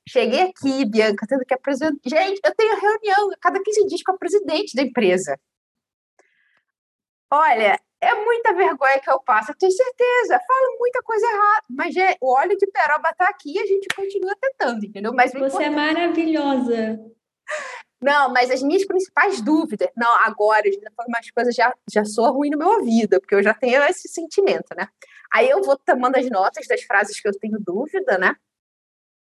Cheguei aqui, Bianca, tendo que apresentar. Gente, eu tenho reunião a cada 15 dias com a presidente da empresa. Olha, é muita vergonha que eu passo, eu tenho certeza. Falo muita coisa errada, mas é, o óleo de peroba tá aqui e a gente continua tentando, entendeu? Mas Você é maravilhosa. Não, mas as minhas principais dúvidas, não, agora, umas coisas já, já soam ruim no meu ouvido, porque eu já tenho esse sentimento, né? Aí eu vou tomando as notas das frases que eu tenho dúvida, né?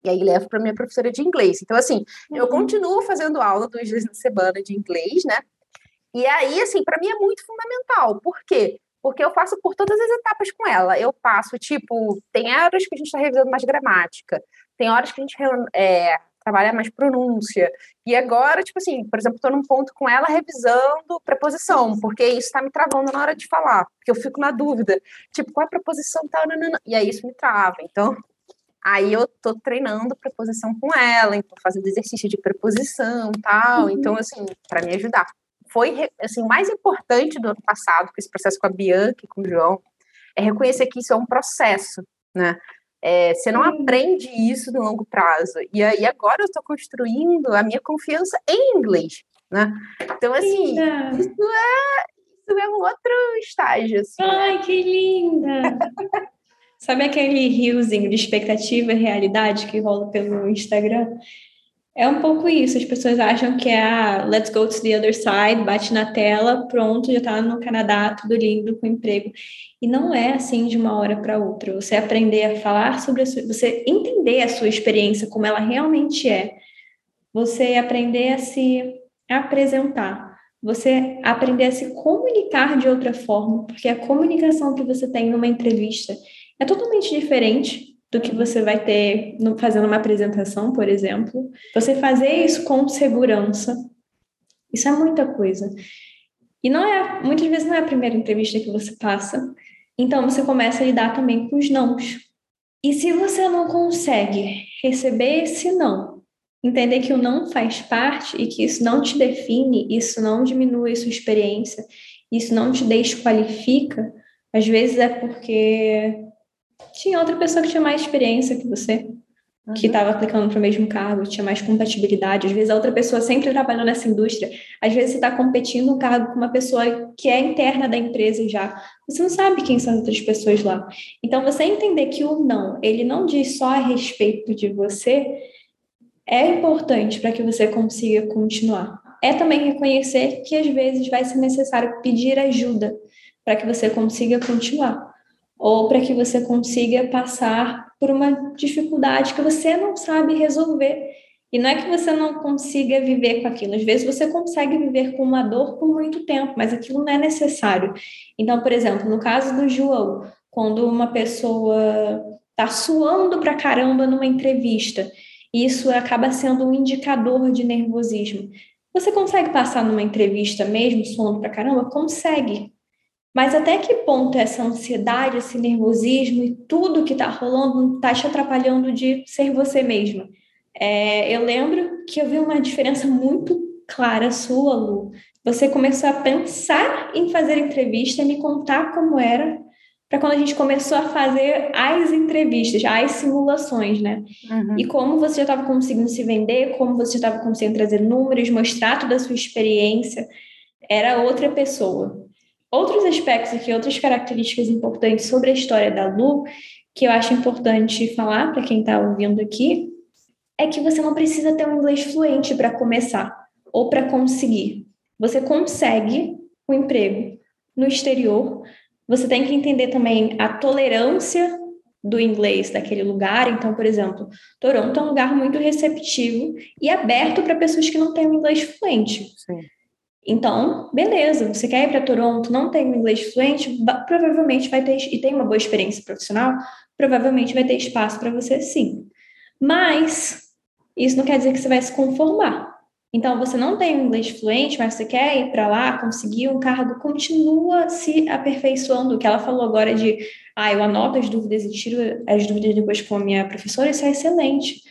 E aí levo para minha professora de inglês. Então, assim, uhum. eu continuo fazendo aula duas vezes na semana de inglês, né? E aí, assim, para mim é muito fundamental. Por quê? Porque eu passo por todas as etapas com ela. Eu passo, tipo, tem horas que a gente está revisando mais gramática, tem horas que a gente é, trabalha mais pronúncia. E agora, tipo assim, por exemplo, estou num ponto com ela revisando preposição, porque isso está me travando na hora de falar, porque eu fico na dúvida, tipo, qual é a preposição tal, e aí isso me trava. Então, aí eu tô treinando preposição com ela, então fazendo exercício de preposição, tal. Uhum. Então, assim, para me ajudar foi assim, o mais importante do ano passado, com esse processo com a Bianca e com o João, é reconhecer que isso é um processo, né? É, você não aprende isso no longo prazo. E aí agora eu estou construindo a minha confiança em inglês, né? Então, assim, linda. isso é, isso é um outro estágio. Assim, né? Ai, que linda! Sabe aquele riozinho de expectativa e realidade que rola pelo Instagram? É um pouco isso, as pessoas acham que é a ah, let's go to the other side, bate na tela, pronto, já está no Canadá, tudo lindo, com emprego. E não é assim de uma hora para outra. Você aprender a falar sobre a sua, você entender a sua experiência como ela realmente é. Você aprender a se apresentar, você aprender a se comunicar de outra forma, porque a comunicação que você tem numa entrevista é totalmente diferente do que você vai ter no, fazendo uma apresentação, por exemplo. Você fazer isso com segurança, isso é muita coisa. E não é, muitas vezes não é a primeira entrevista que você passa, então você começa a lidar também com os nãos. E se você não consegue receber esse não, entender que o não faz parte e que isso não te define, isso não diminui sua experiência, isso não te desqualifica, às vezes é porque tinha outra pessoa que tinha mais experiência que você, uhum. que estava aplicando para o mesmo cargo, tinha mais compatibilidade. Às vezes a outra pessoa sempre trabalhou nessa indústria. Às vezes você está competindo um cargo com uma pessoa que é interna da empresa já. Você não sabe quem são as outras pessoas lá. Então, você entender que o não, ele não diz só a respeito de você, é importante para que você consiga continuar. É também reconhecer que às vezes vai ser necessário pedir ajuda para que você consiga continuar ou para que você consiga passar por uma dificuldade que você não sabe resolver. E não é que você não consiga viver com aquilo, às vezes você consegue viver com uma dor por muito tempo, mas aquilo não é necessário. Então, por exemplo, no caso do João, quando uma pessoa está suando para caramba numa entrevista, isso acaba sendo um indicador de nervosismo. Você consegue passar numa entrevista mesmo suando para caramba? Consegue, mas até que ponto essa ansiedade, esse nervosismo e tudo que está rolando está te atrapalhando de ser você mesma? É, eu lembro que eu vi uma diferença muito clara sua, Lu. Você começou a pensar em fazer entrevista, me contar como era, para quando a gente começou a fazer as entrevistas, as simulações, né? Uhum. E como você já estava conseguindo se vender, como você já estava conseguindo trazer números, mostrar toda a sua experiência, era outra pessoa. Outros aspectos aqui, outras características importantes sobre a história da Lu, que eu acho importante falar para quem está ouvindo aqui, é que você não precisa ter um inglês fluente para começar ou para conseguir. Você consegue o um emprego no exterior. Você tem que entender também a tolerância do inglês daquele lugar. Então, por exemplo, Toronto é um lugar muito receptivo e aberto para pessoas que não têm um inglês fluente. Sim. Então, beleza, você quer ir para Toronto, não tem inglês fluente, provavelmente vai ter, e tem uma boa experiência profissional, provavelmente vai ter espaço para você sim. Mas isso não quer dizer que você vai se conformar. Então, você não tem inglês fluente, mas você quer ir para lá, conseguir um cargo, continua se aperfeiçoando. O que ela falou agora de, ah, eu anoto as dúvidas e tiro as dúvidas depois com a minha professora, isso é excelente.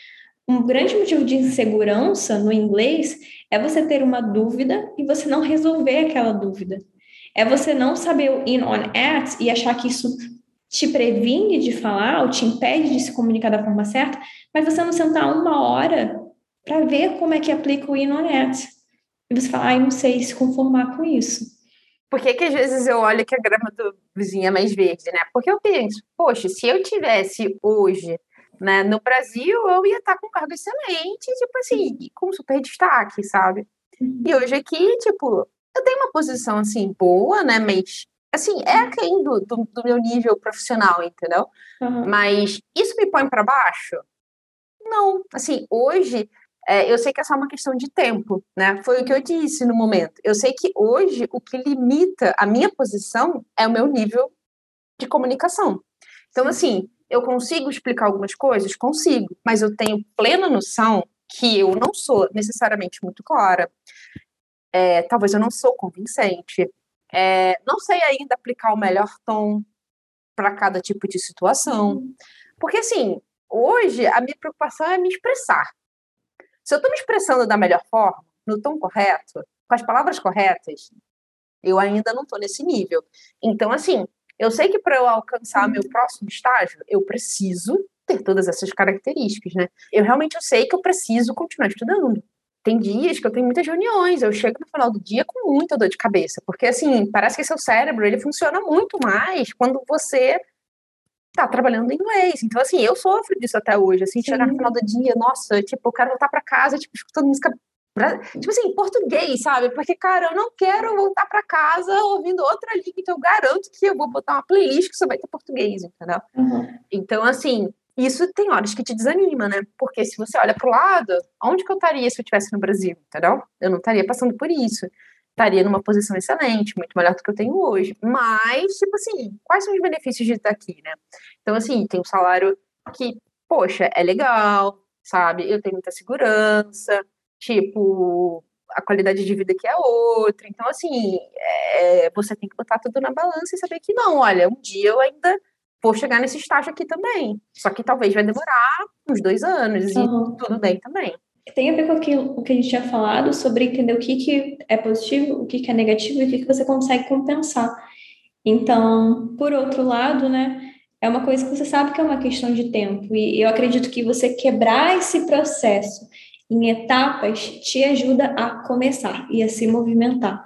Um grande motivo de insegurança no inglês é você ter uma dúvida e você não resolver aquela dúvida. É você não saber o in on at e achar que isso te previne de falar ou te impede de se comunicar da forma certa, mas você não sentar uma hora para ver como é que aplica o in on at. E você falar, ai, não sei se conformar com isso. Por que, que às vezes eu olho que a grama do vizinho é mais verde, né? Porque eu penso, poxa, se eu tivesse hoje né? No Brasil, eu ia estar com um cargo excelente, tipo assim, com super destaque, sabe? E hoje aqui, tipo, eu tenho uma posição, assim, boa, né? Mas, assim, é aquém do, do, do meu nível profissional, entendeu? Uhum. Mas isso me põe para baixo? Não. Assim, hoje, é, eu sei que é só uma questão de tempo, né? Foi o que eu disse no momento. Eu sei que hoje o que limita a minha posição é o meu nível de comunicação. Então, assim, eu consigo explicar algumas coisas? Consigo, mas eu tenho plena noção que eu não sou necessariamente muito clara. É, talvez eu não sou convincente. É, não sei ainda aplicar o melhor tom para cada tipo de situação. Porque, assim, hoje a minha preocupação é me expressar. Se eu estou me expressando da melhor forma, no tom correto, com as palavras corretas, eu ainda não estou nesse nível. Então, assim, eu sei que para eu alcançar meu próximo estágio, eu preciso ter todas essas características, né? Eu realmente eu sei que eu preciso continuar estudando. Tem dias que eu tenho muitas reuniões, eu chego no final do dia com muita dor de cabeça, porque assim, parece que seu cérebro, ele funciona muito mais quando você tá trabalhando em inglês. Então assim, eu sofro disso até hoje, assim, chegar no final do dia, nossa, tipo, eu quero voltar para casa, tipo, escutando música Tipo assim, português, sabe? Porque, cara, eu não quero voltar para casa ouvindo outra língua, então eu garanto que eu vou botar uma playlist que só vai ter português, entendeu? Uhum. Então, assim, isso tem horas que te desanima, né? Porque se você olha pro lado, onde que eu estaria se eu estivesse no Brasil, entendeu? Eu não estaria passando por isso. Estaria numa posição excelente, muito melhor do que eu tenho hoje. Mas, tipo assim, quais são os benefícios de estar aqui, né? Então, assim, tem um salário que, poxa, é legal, sabe? Eu tenho muita segurança, tipo, a qualidade de vida que é outra. Então, assim, é, você tem que botar tudo na balança e saber que não, olha, um dia eu ainda vou chegar nesse estágio aqui também. Só que talvez vai demorar uns dois anos uhum. e tudo bem também. Tem a ver com aquilo, o que a gente tinha falado sobre entender o que, que é positivo, o que, que é negativo e o que, que você consegue compensar. Então, por outro lado, né, é uma coisa que você sabe que é uma questão de tempo. E eu acredito que você quebrar esse processo em etapas te ajuda a começar e a se movimentar.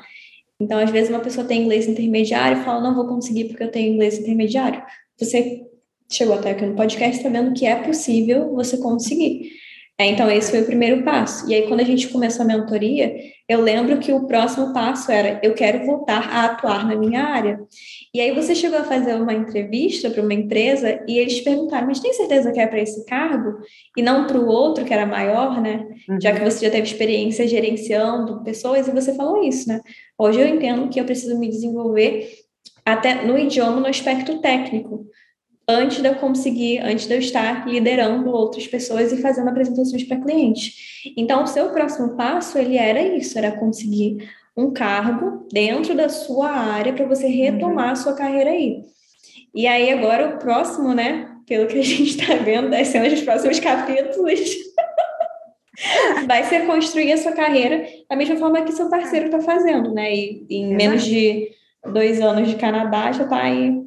Então, às vezes, uma pessoa tem inglês intermediário e fala, não vou conseguir porque eu tenho inglês intermediário. Você chegou até aqui no podcast, está vendo que é possível você conseguir. É, então, esse foi o primeiro passo. E aí, quando a gente começou a mentoria, eu lembro que o próximo passo era: eu quero voltar a atuar na minha área. E aí, você chegou a fazer uma entrevista para uma empresa e eles perguntaram: mas tem certeza que é para esse cargo? E não para o outro, que era maior, né? Uhum. Já que você já teve experiência gerenciando pessoas e você falou isso, né? Hoje eu entendo que eu preciso me desenvolver até no idioma, no aspecto técnico antes de eu conseguir, antes de eu estar liderando outras pessoas e fazendo apresentações para clientes. Então, o seu próximo passo, ele era isso, era conseguir um cargo dentro da sua área para você retomar uhum. a sua carreira aí. E aí, agora, o próximo, né, pelo que a gente está vendo das cenas dos próximos capítulos, vai ser construir a sua carreira da mesma forma que seu parceiro está fazendo, né? E em menos de dois anos de Canadá já está aí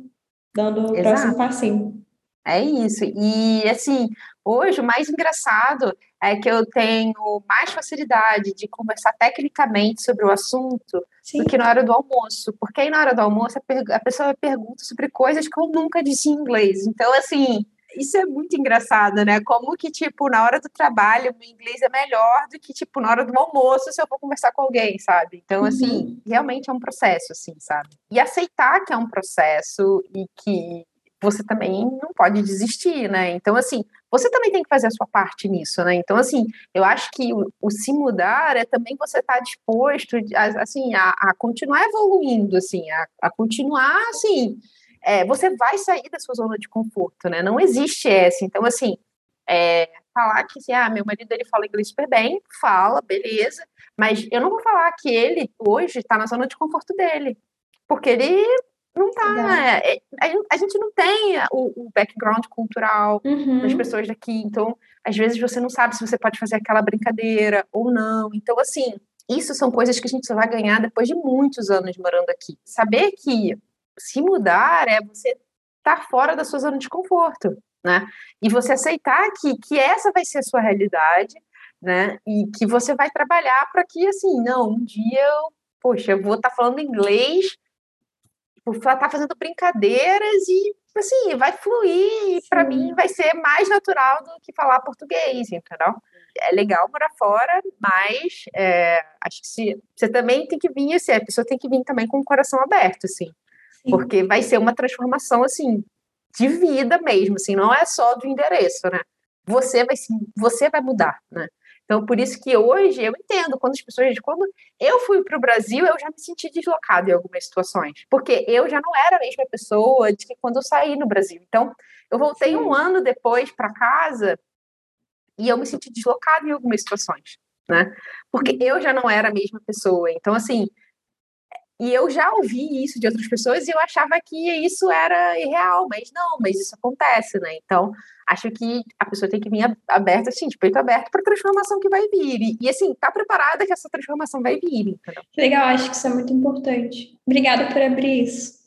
dando o Exato. próximo passinho. É isso. E assim, hoje o mais engraçado é que eu tenho mais facilidade de conversar tecnicamente sobre o assunto Sim. do que na hora do almoço. Porque aí na hora do almoço a, pessoa pergunta sobre coisas que eu nunca disse em inglês. Então, assim, isso é muito engraçado, né? Como que, tipo, na hora do trabalho, o inglês é melhor do que, tipo, na hora do almoço, se eu for conversar com alguém, sabe? Então, assim, uhum. realmente é um processo, assim, sabe? E aceitar que é um processo e que você também não pode desistir, né? Então, assim, você também tem que fazer a sua parte nisso, né? Então, assim, eu acho que o, o se mudar é também você estar tá disposto, a, assim, a, a, continuar evoluindo, assim, a, a continuar, assim, é, você vai sair da sua zona de conforto, né? Não existe essa. Então, assim, é, falar que, assim, ah, meu marido, ele fala inglês super bem, fala, beleza, mas eu não vou falar que ele, hoje, está na zona de conforto dele, porque ele não tá. É, a, gente não tem o, o background cultural uhum. das pessoas daqui. Então, às vezes você não sabe se você pode fazer aquela brincadeira ou não. Então, assim, isso são coisas que a gente só vai ganhar depois de muitos anos morando aqui. Saber que se mudar é você estar tá fora da sua zona de conforto, né? E você aceitar que, que essa vai ser a sua realidade, né? E que você vai trabalhar para que, assim, não, um dia eu, poxa, eu vou estar tá falando inglês Tipo, tá fazendo brincadeiras e, assim, vai fluir. Para mim, vai ser mais natural do que falar português, entendeu? É legal morar fora, mas é, acho que se, você também tem que vir, assim, a pessoa tem que vir também com o coração aberto, assim. Sim. Porque vai ser uma transformação, assim, de vida mesmo, assim, não é só do endereço, né? Você vai, você vai mudar, né? Então, por isso que hoje eu entendo quando as pessoas. Quando eu fui para o Brasil, eu já me senti deslocada em algumas situações. Porque eu já não era a mesma pessoa de que quando eu saí no Brasil. Então, eu voltei Sim. um ano depois para casa e eu me senti deslocada em algumas situações. Né? Porque eu já não era a mesma pessoa. Então, assim, e eu já ouvi isso de outras pessoas e eu achava que isso era irreal, mas não, mas isso acontece, né? Então, acho que a pessoa tem que vir aberta, assim, de peito aberto para a transformação que vai vir. E, assim, tá preparada que essa transformação vai vir, entendeu? Legal, acho que isso é muito importante. Obrigada por abrir isso.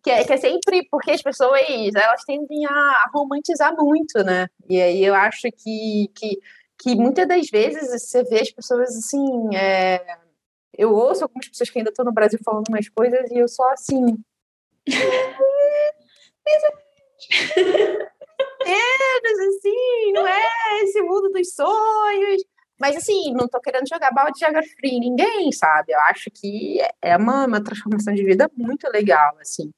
Que é, que é sempre porque as pessoas, elas tendem a romantizar muito, né? E aí eu acho que, que, que muitas das vezes você vê as pessoas, assim, é eu ouço algumas pessoas que ainda estão no Brasil falando umas coisas e eu só assim. Menos assim, não é esse mundo dos sonhos. Mas assim, não tô querendo jogar balde de água fria em ninguém, sabe? Eu acho que é uma, uma transformação de vida muito legal, assim.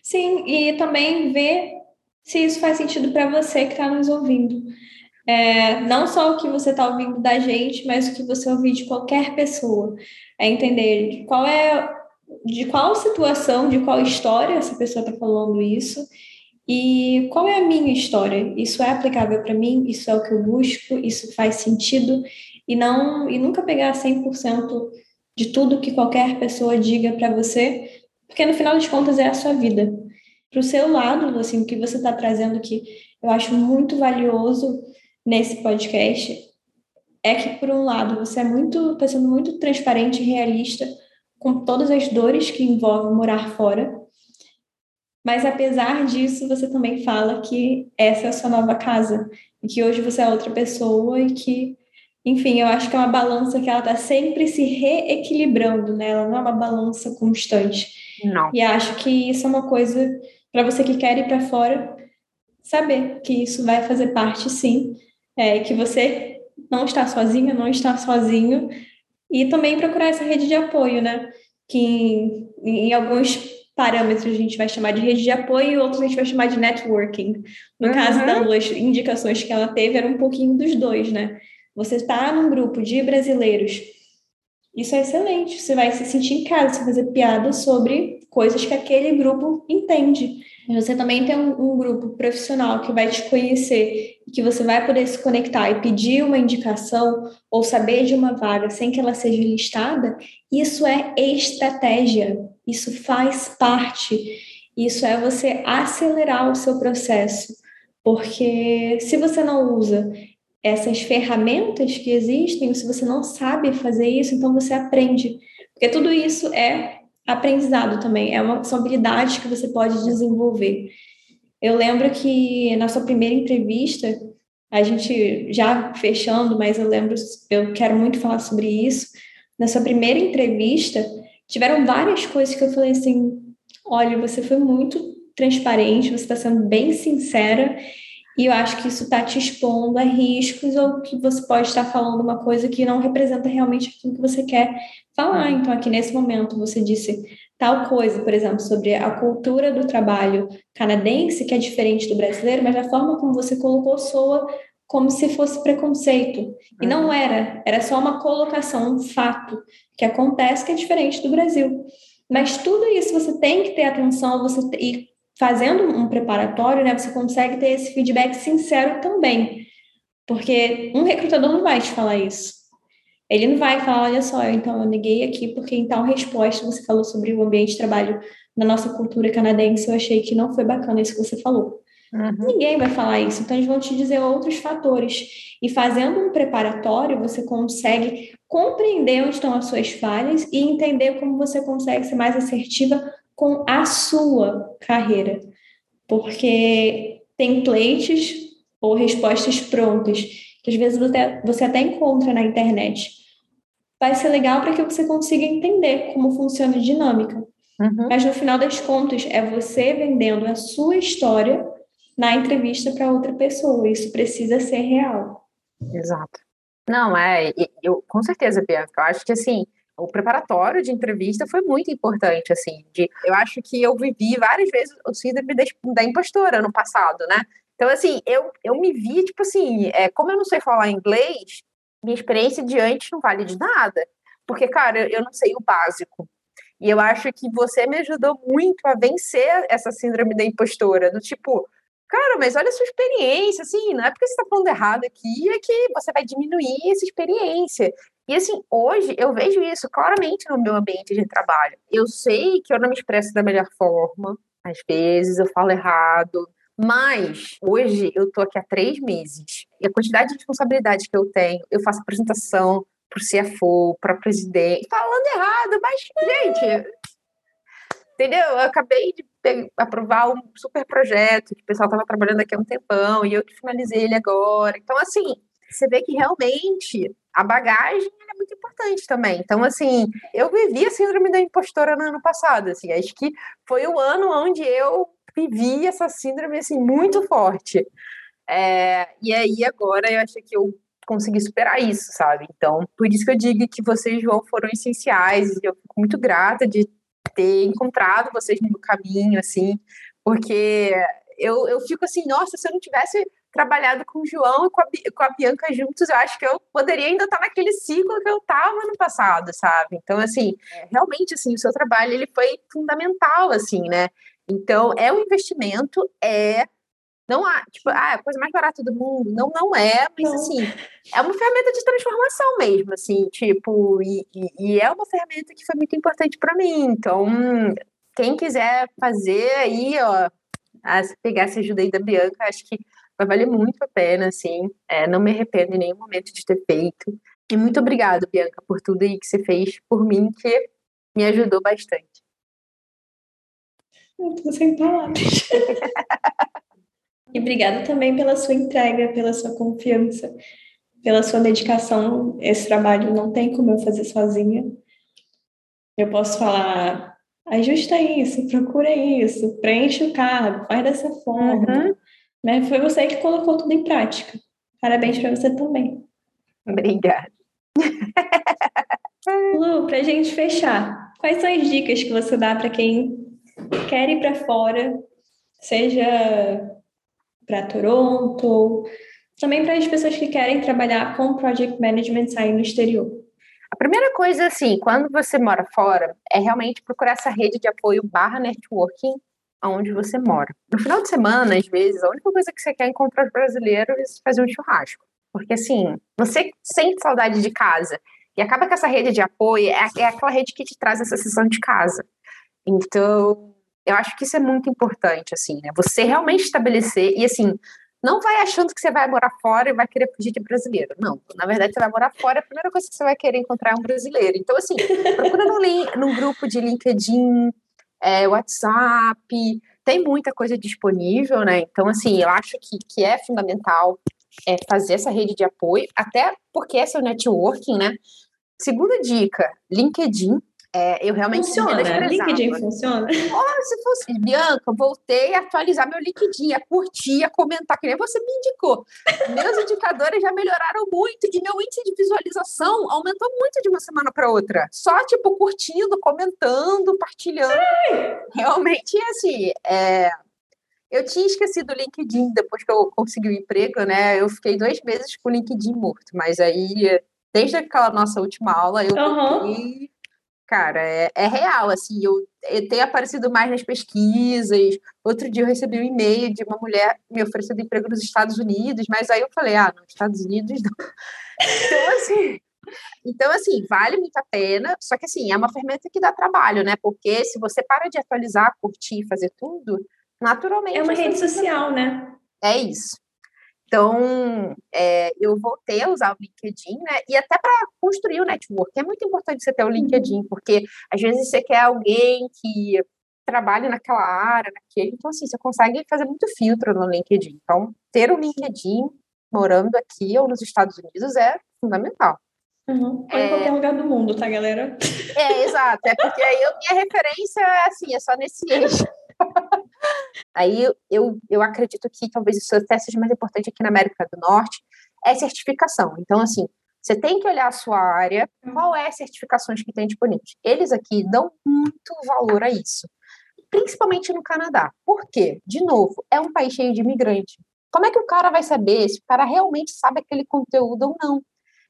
Sim, e também ver se isso faz sentido para você que está nos ouvindo. É, não só o que você está ouvindo da gente, mas o que você ouvir de qualquer pessoa é entender qual é de qual situação, de qual história essa pessoa está falando isso e qual é a minha história. Isso é aplicável para mim? Isso é o que eu busco? Isso faz sentido? E não e nunca pegar 100% de tudo que qualquer pessoa diga para você, porque no final das contas é a sua vida. Para o seu lado, assim, o que você está trazendo que eu acho muito valioso nesse podcast é que, por um lado, você é muito, está sendo muito transparente e realista com todas as dores que envolvem morar fora, mas apesar disso, você também fala que essa é a sua nova casa e que hoje você é outra pessoa e que, enfim, eu acho que é uma balança que ela está sempre se reequilibrando, né? Ela não é uma balança constante. Não. E acho que isso é uma coisa para você que quer ir para fora saber que isso vai fazer parte, sim, é, que você não estar sozinha, não estar sozinho, e também procurar essa rede de apoio, né? Que em, em alguns parâmetros a gente vai chamar de rede de apoio e outros a gente vai chamar de networking. No uhum. caso da Lua, as indicações que ela teve eram um pouquinho dos dois, né? Você está num grupo de brasileiros, isso é excelente. Você vai se sentir em casa, você fazer piada sobre coisas que aquele grupo entende. Você também tem um, um, grupo profissional que vai te conhecer que você vai poder se conectar e pedir uma indicação ou saber de uma vaga sem que ela seja listada. Isso é estratégia, isso faz parte. Isso é você acelerar o seu processo. Porque se você não usa essas ferramentas que existem, se você não sabe fazer isso, então você aprende. Porque tudo isso é aprendizado também, é uma, são habilidades que você pode desenvolver. Eu lembro que na sua primeira entrevista, a gente já fechando, mas eu lembro, eu quero muito falar sobre isso. Na sua primeira entrevista, tiveram várias coisas que eu falei assim: olha, você foi muito transparente, você está sendo bem sincera, e eu acho que isso está te expondo a riscos ou que você pode estar falando uma coisa que não representa realmente aquilo que você quer falar. Então, aqui nesse momento, você disse tal coisa, por exemplo, sobre a cultura do trabalho canadense, que é diferente do brasileiro, mas a forma como você colocou soa como se fosse preconceito. E não uhum. era, era só uma colocação, um fato que acontece que é diferente do Brasil. Mas tudo isso você tem que ter atenção, você e fazendo um preparatório, né, você consegue ter esse feedback sincero também. Porque um recrutador não vai te falar isso. Ele não vai falar, olha só, então eu neguei aqui porque em tal resposta você falou sobre o ambiente de trabalho na nossa cultura canadense, eu achei que não foi bacana isso que você falou. Uhum. Ninguém vai falar isso, então eles vão te dizer outros fatores. E fazendo um preparatório, você consegue compreender onde estão as suas falhas e entender como você consegue ser mais assertiva com a sua carreira. Porque templates ou respostas prontas, que às vezes você, você até encontra na internet, vai ser legal para que você consiga entender como funciona a dinâmica. Uhum. Mas no final das contas, é você vendendo a sua história na entrevista para outra pessoa. Isso precisa ser real. Exato. Não, é, eu com certeza, Bianca. Eu acho que assim, o preparatório de entrevista foi muito importante, assim. De, eu acho que eu vivi várias vezes o síndrome da, da impostora no passado, né? Então, assim, eu, eu me vi, tipo assim, é, como eu não sei falar inglês, minha experiência de antes não vale de nada. Porque, cara, eu não sei o básico. E eu acho que você me ajudou muito a vencer essa síndrome da impostora, do tipo, Cara, mas olha a sua experiência, assim, não é porque você está falando errado aqui, é que você vai diminuir essa experiência. E assim, hoje eu vejo isso claramente no meu ambiente de trabalho. Eu sei que eu não me expresso da melhor forma, às vezes eu falo errado, mas hoje eu tô aqui há três meses e a quantidade de responsabilidade que eu tenho, eu faço apresentação para o CFO, para presidente, falando errado, mas, gente, entendeu? Eu acabei de aprovar um super projeto que o pessoal estava trabalhando aqui há um tempão e eu que finalizei ele agora. Então, assim, você vê que realmente a bagagem é muito importante também. Então, assim, eu vivi a síndrome da impostora no ano passado, assim, acho que foi o ano onde eu vivi essa síndrome, assim, muito forte. É, e aí, agora, eu acho que eu consegui superar isso, sabe? Então, por isso que eu digo que vocês, João, foram essenciais, e eu fico muito grata de ter encontrado vocês no caminho, assim, porque eu, eu fico assim, nossa, se eu não tivesse trabalhado com o João e com a, com a Bianca juntos, eu acho que eu poderia ainda estar naquele ciclo que eu estava no passado, sabe? Então, assim, é, realmente, assim, o seu trabalho, ele foi fundamental, assim, né? Então, é um investimento, é não há, tipo, ah, é a coisa mais barata do mundo. Não, não é, mas assim, é uma ferramenta de transformação mesmo, assim, tipo, e, e, e é uma ferramenta que foi muito importante para mim. Então, quem quiser fazer aí, ó, pegar essa ajuda aí da Bianca, acho que vai valer muito a pena, assim. É, não me arrependo em nenhum momento de ter feito. E muito obrigada, Bianca, por tudo aí que você fez por mim, que me ajudou bastante. Eu tô sem palavras. E obrigada também pela sua entrega, pela sua confiança, pela sua dedicação. Esse trabalho não tem como eu fazer sozinha. Eu posso falar, ajusta isso, procura isso, preenche o cargo, faz dessa forma. Uhum. Mas foi você que colocou tudo em prática. Parabéns para você também. Obrigada. Lu, para a gente fechar, quais são as dicas que você dá para quem quer ir para fora, seja para Toronto, também para as pessoas que querem trabalhar com project management aí no exterior? A primeira coisa, assim, quando você mora fora, é realmente procurar essa rede de apoio barra networking onde você mora. No final de semana, às vezes, a única coisa que você quer encontrar brasileiros é fazer um churrasco. Porque, assim, você sente saudade de casa e acaba que essa rede de apoio é, é aquela rede que te traz essa sessão de casa. Então, eu acho que isso é muito importante, assim, né? Você realmente estabelecer, e assim, não vai achando que você vai morar fora e vai querer fugir de brasileiro. Não, na verdade, você vai morar fora, a primeira coisa que você vai querer encontrar é um brasileiro. Então, assim, procura no, num grupo de LinkedIn, é, WhatsApp, tem muita coisa disponível, né? Então, assim, eu acho que, que é fundamental é, fazer essa rede de apoio, até porque é o networking, né? Segunda dica, LinkedIn. É, eu realmente funciona. LinkedIn funciona. Oh, se fosse Bianca, voltei a atualizar meu LinkedIn, a curtir, a comentar, que nem você me indicou. Meus indicadores já melhoraram muito e meu índice de visualização aumentou muito de uma semana para outra. Só, tipo, curtindo, comentando, partilhando. Ai. Realmente, assim, é... eu tinha esquecido o LinkedIn depois que eu consegui o emprego, né? Eu fiquei dois meses com o LinkedIn morto, mas aí, desde aquela nossa última aula, eu uhum. Cara, é, é, real, assim, eu, eu tenho aparecido mais nas pesquisas. Outro dia eu recebi um e-mail de uma mulher me oferecendo emprego nos Estados Unidos, mas aí eu falei, ah, nos Estados Unidos não. Então, assim, então, assim, vale muito a pena, só que, assim, é uma ferramenta que dá trabalho, né? Porque se você para de atualizar, curtir, fazer tudo, naturalmente... É uma rede social, né? É isso. Então, é, eu voltei a usar o LinkedIn, né? E até para construir o network. É muito importante você ter o LinkedIn, uhum. porque às vezes você quer alguém que trabalhe naquela área, naquele. Então, assim, você consegue fazer muito filtro no LinkedIn. Então, ter o LinkedIn morando aqui ou nos Estados Unidos é fundamental. Uhum. Ou em qualquer lugar do mundo, tá, galera? É, exato. É porque aí eu, minha referência é assim, é só nesse eixo. Aí eu, eu acredito que talvez isso até seja mais importante aqui na América do Norte, é certificação. Então, assim, você tem que olhar a sua área, qual é as certificações que tem disponíveis. Eles aqui dão muito valor a isso, principalmente no Canadá. Por quê? De novo, é um país cheio de imigrantes. Como é que o cara vai saber se o cara realmente sabe aquele conteúdo ou não?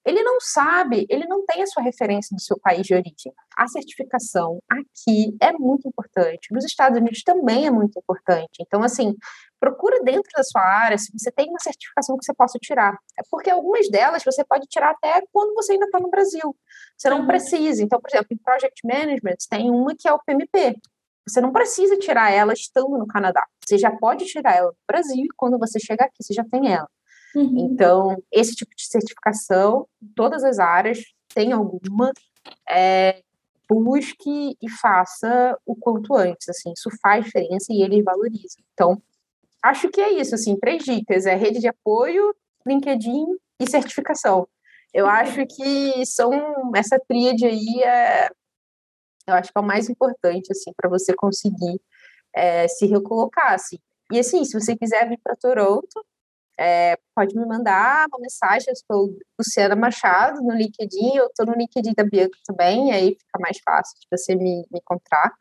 Ele não sabe, ele não tem a sua referência do seu país de origem. A certificação aqui é muito importante, nos Estados Unidos também é muito importante. Então, assim, procura dentro da sua área se você tem uma certificação que você possa tirar. É porque algumas delas você pode tirar até quando você ainda está no Brasil. Você não uhum. precisa. Então, por exemplo, em Project Management tem uma que é o PMP. Você não precisa tirar ela estando no Canadá. Você já pode tirar ela no Brasil e quando você chegar aqui, você já tem ela. Uhum. Então, esse tipo de certificação, em todas as áreas, tem alguma, é, busque e faça o quanto antes, assim, isso faz diferença e eles valorizam. Então, acho que é isso, assim, três dicas, é rede de apoio, LinkedIn e certificação. Eu acho que são, essa tríade aí é, eu acho que é o mais importante, assim, para você conseguir é, se recolocar, assim. E, assim, se você quiser vir para Toronto, é, pode me mandar uma mensagem, eu sou Luciana Machado no LinkedIn, eu estou no LinkedIn da Bianca também, aí fica mais fácil de você me, me encontrar.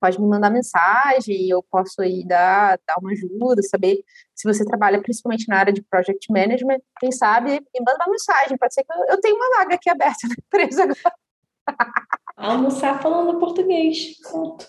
Pode me mandar mensagem, eu posso aí dar, dar uma ajuda, saber se você trabalha principalmente na área de Project Management, quem sabe, me manda uma mensagem, pode ser que eu, eu tenha uma vaga aqui aberta na empresa agora. Almoçar falando português, pronto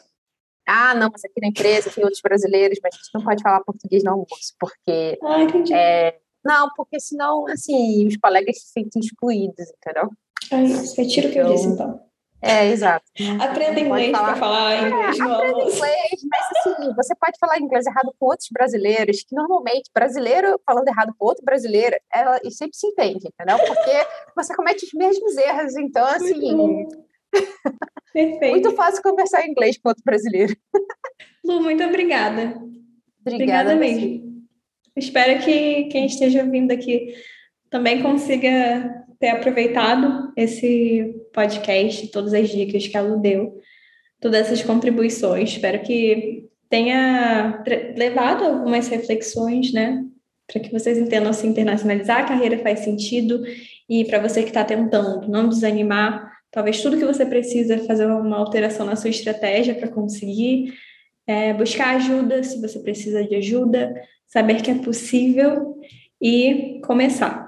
ah, não, mas aqui na empresa tem outros brasileiros, mas a gente não pode falar português no almoço, porque. Ah, entendi. É, não, porque senão, assim, os colegas se sentem excluídos, entendeu? É isso, retiro o que eu disse, então. então. É, exato. Aprenda inglês para falar é, inglês é, no aprenda almoço. inglês, mas assim, você pode falar inglês errado com outros brasileiros, que normalmente, brasileiro falando errado com outro brasileiro, ela sempre se entende, entendeu? Porque você comete os mesmos erros, então, assim... Perfeito. Muito fácil conversar inglês com outro brasileiro. Lu, muito obrigada. Obrigada, obrigada mesmo. Espero que quem esteja vindo aqui também consiga ter aproveitado esse podcast, todas as dicas que a Lu deu, todas essas contribuições. Espero que tenha levado algumas reflexões, né? Para que vocês entendam se internacionalizar a carreira faz sentido e para você que está tentando não desanimar, Talvez tudo que você precisa é fazer uma alteração na sua estratégia para conseguir, é, buscar ajuda se você precisa de ajuda, saber que é possível e começar.